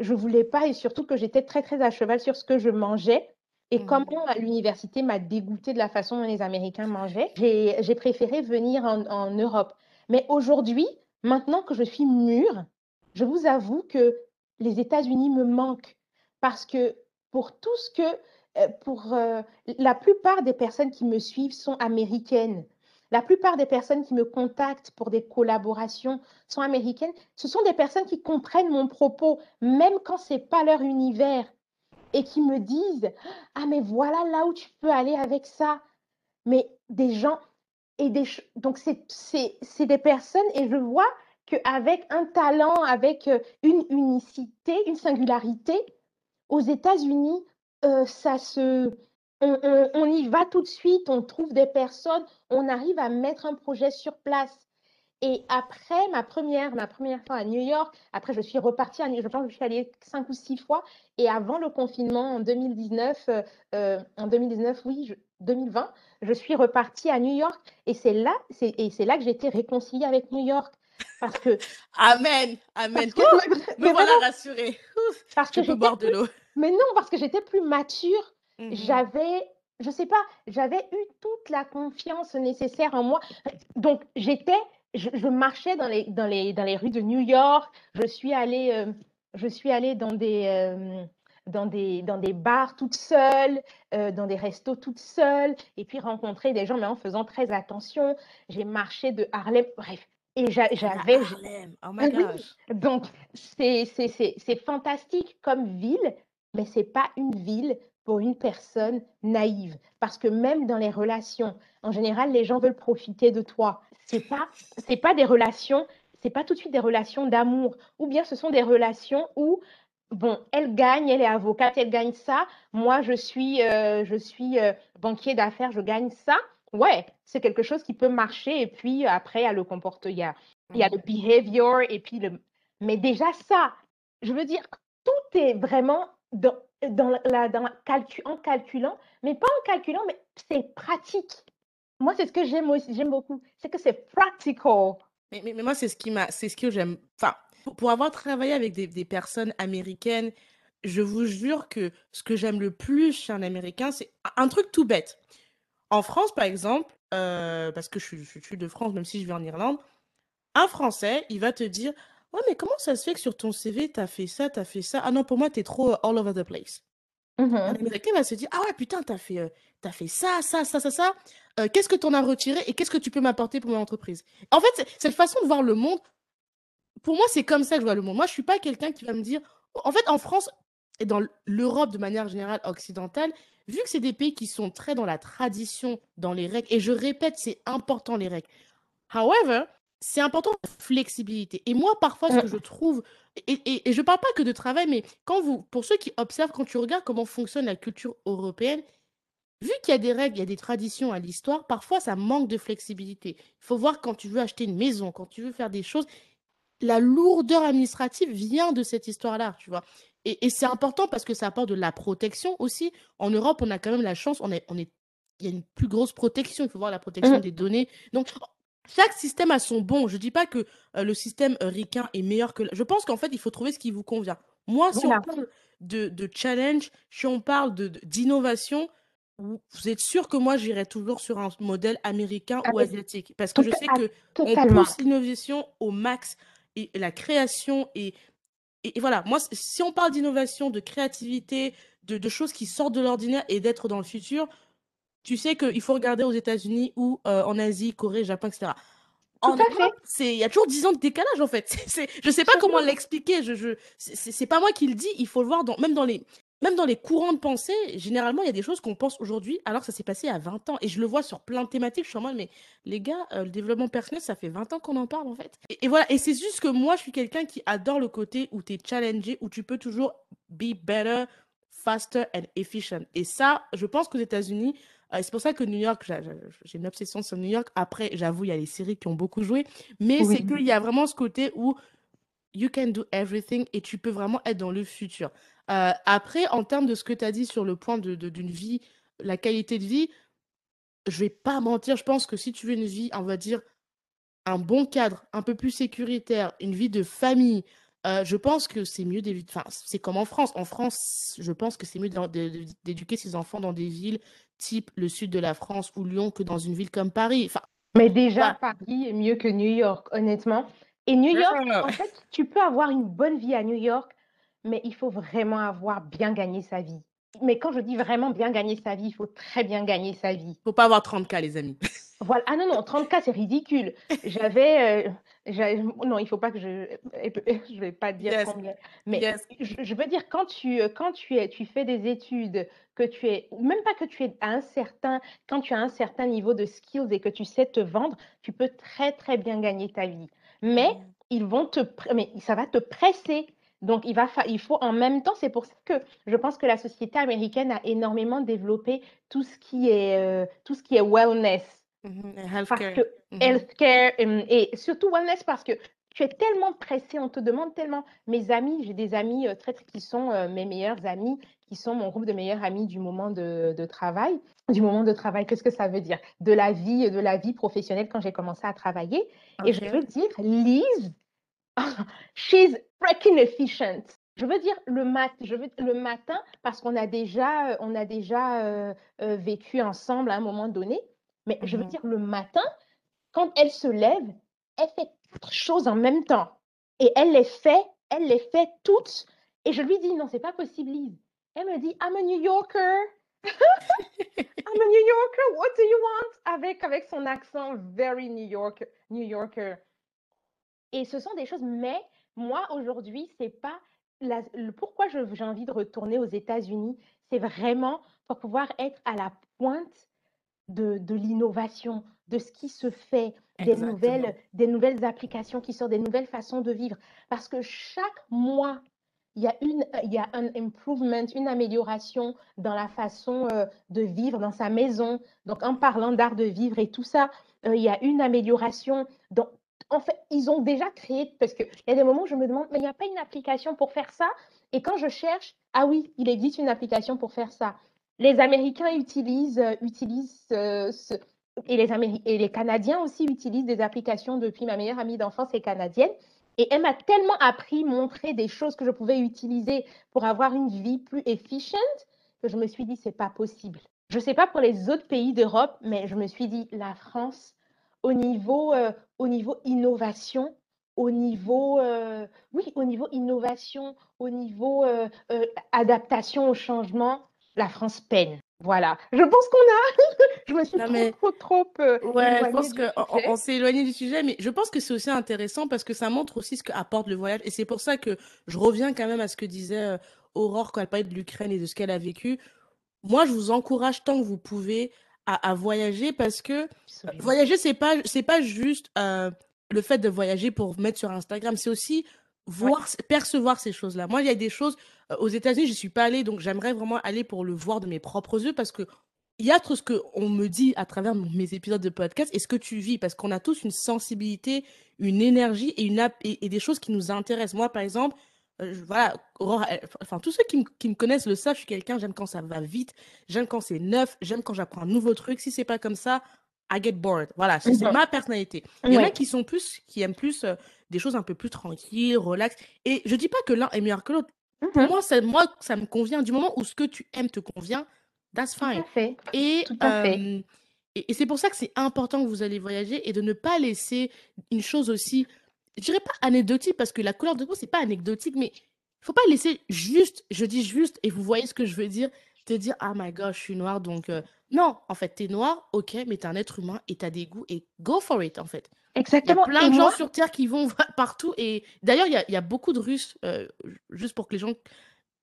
S2: Je voulais pas et surtout que j'étais très très à cheval sur ce que je mangeais. Et mmh. comme à l'université m'a dégoûté de la façon dont les Américains mangeaient, j'ai préféré venir en, Europe. Mais aujourd'hui, maintenant que je suis mûre, je vous avoue que les États-Unis me manquent parce que pour tout ce que, euh, pour euh, la plupart des personnes qui me suivent sont américaines. La plupart des personnes qui me contactent pour des collaborations sont américaines. Ce sont des personnes qui comprennent mon propos, même quand ce n'est pas leur univers et qui me disent Ah, mais voilà là où tu peux aller avec ça. Mais des gens, et des, donc c'est des personnes, et je vois qu'avec un talent, avec euh, une unicité, une singularité, aux États-Unis, euh, ça se. On, on, y va tout de suite, on trouve des personnes, on arrive à mettre un projet sur place. Et après ma première, ma première fois à New York, après je suis repartie à New York, je pense que je suis allée cinq ou six fois. Et avant le confinement en 2019, euh, euh, en 2019, oui, 2020, je suis repartie à New York. Et c'est là, et c'est là que j'ai été réconciliée avec New York. Parce que. <laughs>
S1: Amen, amen. <laughs> me voilà rassurée. Parce que je peux boire de l'eau. <laughs>
S2: Mais non, parce que j'étais plus mature. Mmh j'avais je sais pas, j'avais eu toute la confiance nécessaire en moi. Donc, j'étais je, marchais dans les, dans, les, dans les rues de New York, je suis allée, euh, je suis allée dans des, euh, dans des, dans des bars toute seule, euh, dans des restos toute seule, et puis rencontrer des gens, mais en faisant très attention. J'ai marché de Harlem, bref. Et j'avais.
S1: Oh my gosh.
S2: Donc, c'est fantastique comme ville, mais c'est pas une ville pour une personne naïve. Parce que même dans les relations, en général, les gens veulent profiter de toi. C'est pas, c'est pas des relations, c'est pas tout de suite des relations d'amour. Ou bien ce sont des relations où, bon, elle gagne, elle est avocate, elle gagne ça. Moi, je suis, euh, je suis euh, banquier d'affaires, je gagne ça. Ouais, c'est quelque chose qui peut marcher. Et puis après, il y a le comportement, il y a, il y a le behavior et puis le. Mais déjà ça, je veux dire, tout est vraiment dans, dans la, dans en calculant, mais pas en calculant, mais c'est pratique. Moi, c'est ce que j'aime aussi, j'aime beaucoup, c'est que c'est practical.
S1: Mais, mais, moi, c'est ce qui m'a, c'est ce que j'aime. Enfin, pour, avoir travaillé avec des, des, personnes américaines, je vous jure que ce que j'aime le plus chez un Américain, c'est un truc tout bête. En France, par exemple, euh, parce que je suis, je suis de France, même si je vis en Irlande, un Français, il va te dire Ouais, mais comment ça se fait que sur ton CV, t'as fait ça, t'as fait ça? Ah non, pour moi, t'es trop euh, all over the place. Un
S2: Mhm.
S1: Américain va se dire, ah ouais, putain, t'as fait, euh, t'as fait ça, ça, ça, ça, ça. Euh, qu'est-ce que t'en as retiré et qu'est-ce que tu peux m'apporter pour mon entreprise? En fait, c'est- cette façon de voir le monde, pour moi, c'est comme ça que je vois le monde. Moi, je suis pas quelqu'un qui va me dire, en fait, en France et dans l'Europe de manière générale occidentale, vu que c'est des pays qui sont très dans la tradition, dans les règles, et je répète, c'est important les règles. However, c'est important la flexibilité. Et moi, parfois, ce que je trouve, et, et, et je parle pas que de travail, mais quand vous, pour ceux qui observent, quand tu regardes comment fonctionne la culture européenne, vu qu'il y a des règles, il y a des traditions à l'histoire, parfois ça manque de flexibilité. Il faut voir quand tu veux acheter une maison, quand tu veux faire des choses, la lourdeur administrative vient de cette histoire-là, tu vois. Et, et c'est important parce que ça apporte de la protection aussi. En Europe, on a quand même la chance, on est, on est, il y a une plus grosse protection. Il faut voir la protection des données. Donc, chaque système a son bon. Je dis pas que euh, le système ricain est meilleur que. Je pense qu'en fait, il faut trouver ce qui vous convient. Moi, si on parle de, de challenge, si on parle de, de- d'innovation, vous êtes sûr que moi, j'irai toujours sur un modèle américain ou
S2: Avec-
S1: asiatique? Parce que je sais
S2: ah,
S1: que on pousse l'innovation au max et la création et, et, et voilà, moi, si on parle d'innovation, de créativité, de, de choses qui sortent de l'ordinaire et d'être dans le futur, tu sais qu'il faut regarder aux États-Unis ou euh, en Asie, Corée, Japon, etc.
S2: Tout
S1: En
S2: à
S1: il y a toujours 10 ans de décalage en fait. <laughs> Je sais pas comment l'expliquer. Je, je, c'est, pas moi qui le dis. Il faut le voir dans, même dans les, même dans les courants de pensée. Généralement, il y a des choses qu'on pense aujourd'hui alors que ça s'est passé a 20 ans. Et je le vois sur plein de thématiques. Je suis en mode, mais les gars, euh, le développement personnel, ça fait 20 ans qu'on en parle en fait. Et, et voilà. Et c'est juste que moi, je suis quelqu'un qui adore le côté où tu es challengé, où tu peux toujours be better, faster and efficient. Et ça, je pense qu'aux États-Unis, euh, c'est pour ça que New York, j'a- j'a- j'ai une obsession sur New York. Après, j'avoue, il y a les séries qui ont beaucoup joué. Mais c'est
S2: Oui.
S1: qu'il y a vraiment ce côté où you can do everything et tu peux vraiment être dans le futur. Euh, après, en termes de ce que tu as dit sur le point de, de- d'une vie, la qualité de vie, je vais pas mentir, je pense que si tu veux une vie, on va dire, un bon cadre, un peu plus sécuritaire, une vie de famille, euh, je pense que c'est mieux d'éviter. Enfin, c'est comme en France. En France, je pense que c'est mieux d'éduquer ses enfants dans des villes type le sud de la France ou Lyon que dans une ville comme Paris. Enfin,
S2: Mais déjà. Paris est mieux que New York, honnêtement. Et New York, en fait, tu peux avoir une bonne vie à New York, mais il faut vraiment avoir bien gagné sa vie. Mais quand je dis vraiment bien gagner sa vie, il faut très bien gagner sa vie.
S1: Faut pas avoir 30 cas, les amis. <laughs>
S2: Voilà. Ah non, non, 30K, c'est ridicule. J'avais. euh, non, il faut pas que je. <laughs> Je vais pas dire
S1: Yes.
S2: combien. Mais
S1: Yes.
S2: je, je veux dire, quand tu, euh, quand tu, es, tu fais des études, que tu es. Même pas que tu es à un certain. Quand tu as un certain niveau de skills et que tu sais te vendre, tu peux très, très bien gagner ta vie. Mais ils vont te. Mais ça va te presser. Donc, il, va il faut en même temps, c'est pour ça que je pense que la société américaine a énormément développé tout ce qui est, euh, tout ce qui est wellness.
S1: Mhm, et
S2: Parce
S1: Healthcare.
S2: que
S1: Mhm.
S2: healthcare hum, et surtout wellness parce que tu es tellement pressé, on te demande tellement. Mes amis, j'ai des amis euh, très, très- qui sont euh, mes meilleurs amis, qui sont mon groupe de meilleurs amis du moment de, de travail. Du moment de travail, qu'est-ce que ça veut dire? De la vie, de la vie professionnelle quand j'ai commencé à travailler. Et je
S1: Ok.
S2: veux dire, Lise, <laughs> she's freaking efficient. Je veux dire le mat, je veux le matin parce qu'on a déjà, euh, on a déjà euh, euh, vécu ensemble à un moment donné. Mais je veux
S1: Mhm.
S2: dire le matin, quand elle se lève, elle fait quatre choses en même temps et elle les fait, elle les fait toutes. Et je lui dis non, c'est pas possible, Lise. Elle me dit, I'm a New Yorker. <laughs> I'm a New Yorker. What do you want? Avec, avec son accent very New, York, New Yorker. Et ce sont des choses, mais moi, aujourd'hui, c'est pas la, le, pourquoi j'ai envie de retourner aux États-Unis. C'est vraiment pour pouvoir être à la pointe de, de l'innovation, de ce qui se fait, des nouvelles, des nouvelles applications qui sortent, des nouvelles façons de vivre. Parce que chaque mois, il y a, une, il y a un improvement, une amélioration dans la façon euh, de vivre dans sa maison. Donc, en parlant d'art de vivre et tout ça, euh, il y a une amélioration. Donc, en fait, ils ont déjà créé, parce qu'il y a des moments où je me demande, mais il n'y a pas une application pour faire ça? Et quand je cherche, ah oui, il existe une application pour faire ça. Les Américains utilisent, euh, utilisent ce, et les, Canadiens aussi utilisent des applications depuis ma meilleure amie d'enfance est canadienne. Et elle m'a tellement appris, montré des choses que je pouvais utiliser pour avoir une vie plus efficiente que je me suis dit, c'est pas possible. Je ne sais pas pour les autres pays d'Europe, mais je me suis dit, la France, au niveau, euh, au niveau innovation, au niveau, euh, oui, au niveau innovation, au niveau euh, adaptation au changement, la France peine. Voilà, je pense qu'on a. <laughs> je me suis trop, trop, trop.
S1: Euh, ouais, je pense qu'on on, s'est éloigné du sujet, mais je pense que c'est aussi intéressant parce que ça montre aussi ce qu'apporte le voyage. Et c'est pour ça que je reviens quand même à ce que disait euh, Aurore quand elle parlait de l'Ukraine et de ce qu'elle a vécu. Moi, je vous encourage tant que vous pouvez à, voyager parce que voyager, c'est pas, c'est pas juste euh, le fait de voyager pour mettre sur Instagram, c'est aussi voir, percevoir ces choses-là. Moi, il y a des choses aux États-Unis, je suis pas allée, donc j'aimerais vraiment aller pour le voir de mes propres yeux parce que il y a tout ce qu'on me dit à travers mes épisodes de podcast et ce que tu vis parce qu'on a tous une sensibilité, une énergie et, une et, des choses qui nous intéressent. Moi, par exemple, voilà, enfin, tous ceux qui, me connaissent le savent, je suis quelqu'un, j'aime quand ça va vite, j'aime quand c'est neuf, j'aime quand j'apprends un nouveau truc. Si c'est pas comme ça, I get bored. Voilà, c'est ma personnalité. Il y en a qui sont plus, qui aiment plus des choses un peu plus tranquilles, relax. Et je dis pas que l'un est meilleur que l'autre. Pour mmh moi, ça, moi, ça me convient. Du moment où ce que tu aimes te convient, that's fine.
S2: fait.
S1: Et, et, c'est pour ça que c'est important que vous allez voyager et de ne pas laisser une chose aussi, je dirais pas anecdotique, parce que la couleur de peau, c'est pas anecdotique, mais il faut pas laisser juste, je dis juste, et vous voyez ce que je veux dire, te dire, ah my god, je suis noire, donc non, en fait, tu es noir, ok, mais tu es un être humain et tu as des goûts et go for it, en fait.
S2: Exactement.
S1: Il y a plein de gens sur Terre qui vont <laughs> partout. Et d'ailleurs, il y a, beaucoup de Russes, euh, juste pour que les gens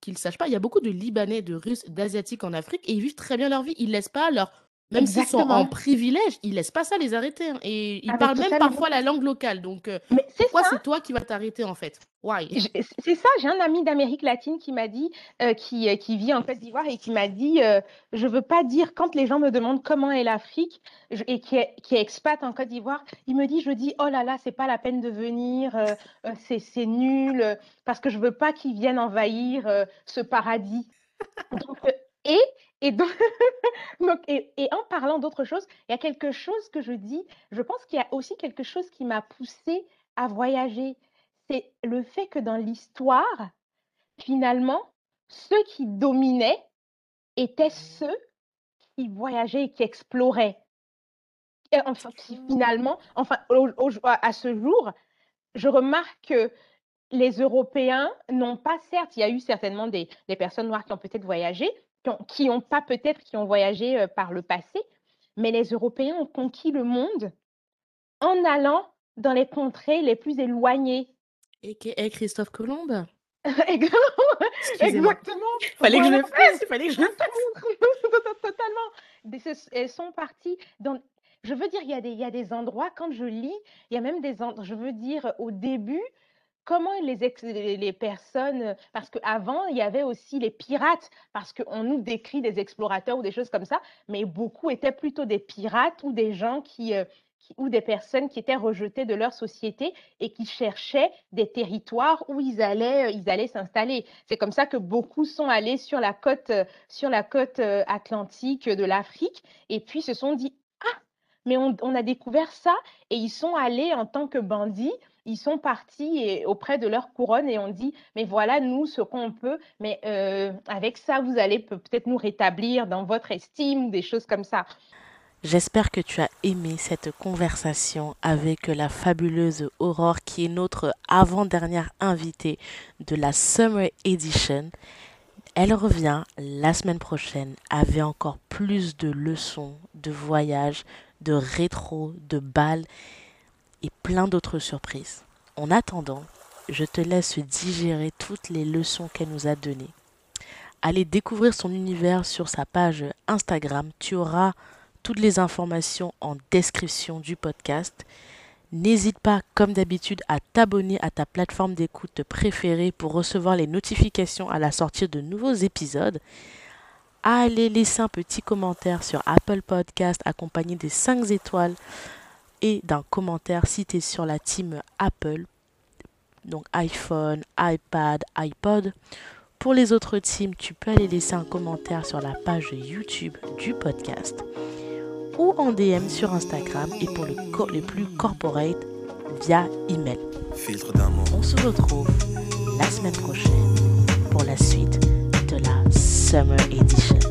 S1: qui ne sachent pas, il y a beaucoup de Libanais, de Russes, d'Asiatiques en Afrique et ils vivent très bien leur vie. Ils ne laissent pas leur même s'ils sont en privilège, ils laissent pas ça les arrêter. Hein. Et ils parlent même parfois la langue locale. Donc, euh, pourquoi c'est toi qui vas t'arrêter en fait?
S2: Why? C'est ça. J'ai un ami d'Amérique latine qui m'a dit, euh, qui, euh, qui vit en Côte d'Ivoire et qui m'a dit Je veux pas dire, quand les gens me demandent comment est l'Afrique, et qui est, qui est expat en Côte d'Ivoire, il me dit Je dis, oh là là, c'est pas la peine de venir, c'est nul, parce que je veux pas qu'ils viennent envahir ce paradis. Donc, et et, donc, <laughs> et, en parlant d'autre chose, il y a quelque chose que je dis, je pense qu'il y a aussi quelque chose qui m'a poussé à voyager. C'est le fait que dans l'histoire, finalement, ceux qui dominaient étaient ceux qui voyageaient et qui exploraient. Et enfin, finalement, enfin, à ce jour, je remarque que les Européens n'ont pas, certes, il y a eu certainement des, des personnes noires qui ont peut-être voyagé, qui n'ont pas peut-être, qui ont voyagé par le passé, mais les Européens ont conquis le monde en allant dans les contrées les plus éloignées.
S1: Et, et Christophe Colomb <laughs>
S2: Exactement.
S1: Fallait que je le fasse. Fallait que je le fasse.
S2: Totalement. Elles sont parties dans. Je veux dire, il y, a des, il y a des endroits, quand je lis, il y a même des endroits, je veux dire, au début, comment les, les personnes, parce qu'avant, il y avait aussi les pirates, parce qu'on nous décrit des explorateurs ou des choses comme ça, mais beaucoup étaient plutôt des pirates ou des gens qui, euh, ou des personnes qui étaient rejetées de leur société et qui cherchaient des territoires où ils allaient, euh, ils allaient s'installer. C'est comme ça que beaucoup sont allés sur la côte, euh, sur la côte atlantique de l'Afrique et puis se sont dit, ah, mais on a découvert ça et ils sont allés en tant que bandits ils sont partis auprès de leur couronne et ont dit, mais voilà, nous, ce qu'on peut, mais euh, avec ça, vous allez peut-être nous rétablir dans votre estime, des choses comme ça.
S1: J'espère que tu as aimé cette conversation avec la fabuleuse Aurore qui est notre avant-dernière invitée de la Summer Edition. Elle revient la semaine prochaine avec encore plus de leçons, de voyages, de rétro, de balles et plein d'autres surprises. En attendant, je te laisse digérer toutes les leçons qu'elle nous a données. Allez découvrir son univers sur sa page Instagram. Tu auras toutes les informations en description du podcast. N'hésite pas, comme d'habitude, à t'abonner à ta plateforme d'écoute préférée pour recevoir les notifications à la sortie de nouveaux épisodes. Allez laisser un petit commentaire sur Apple Podcast accompagné des 5 étoiles et d'un commentaire si tu es sur la team Apple, donc iPhone, iPad, iPod. Pour les autres teams, tu peux aller laisser un commentaire sur la page YouTube du podcast ou en DM sur Instagram et pour le les plus corporate via email. On se retrouve la semaine prochaine pour la suite de la Summer Edition.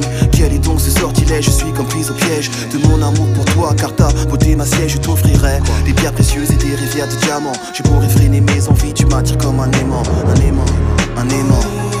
S3: Quel est donc ce sortilège Je suis comme prise au piège de mon amour pour toi, car ta beauté ma siège, je t'offrirai des pierres précieuses et des rivières de diamants. Je pourrais freiner mes envies, tu m'attires comme un aimant, un aimant, un aimant.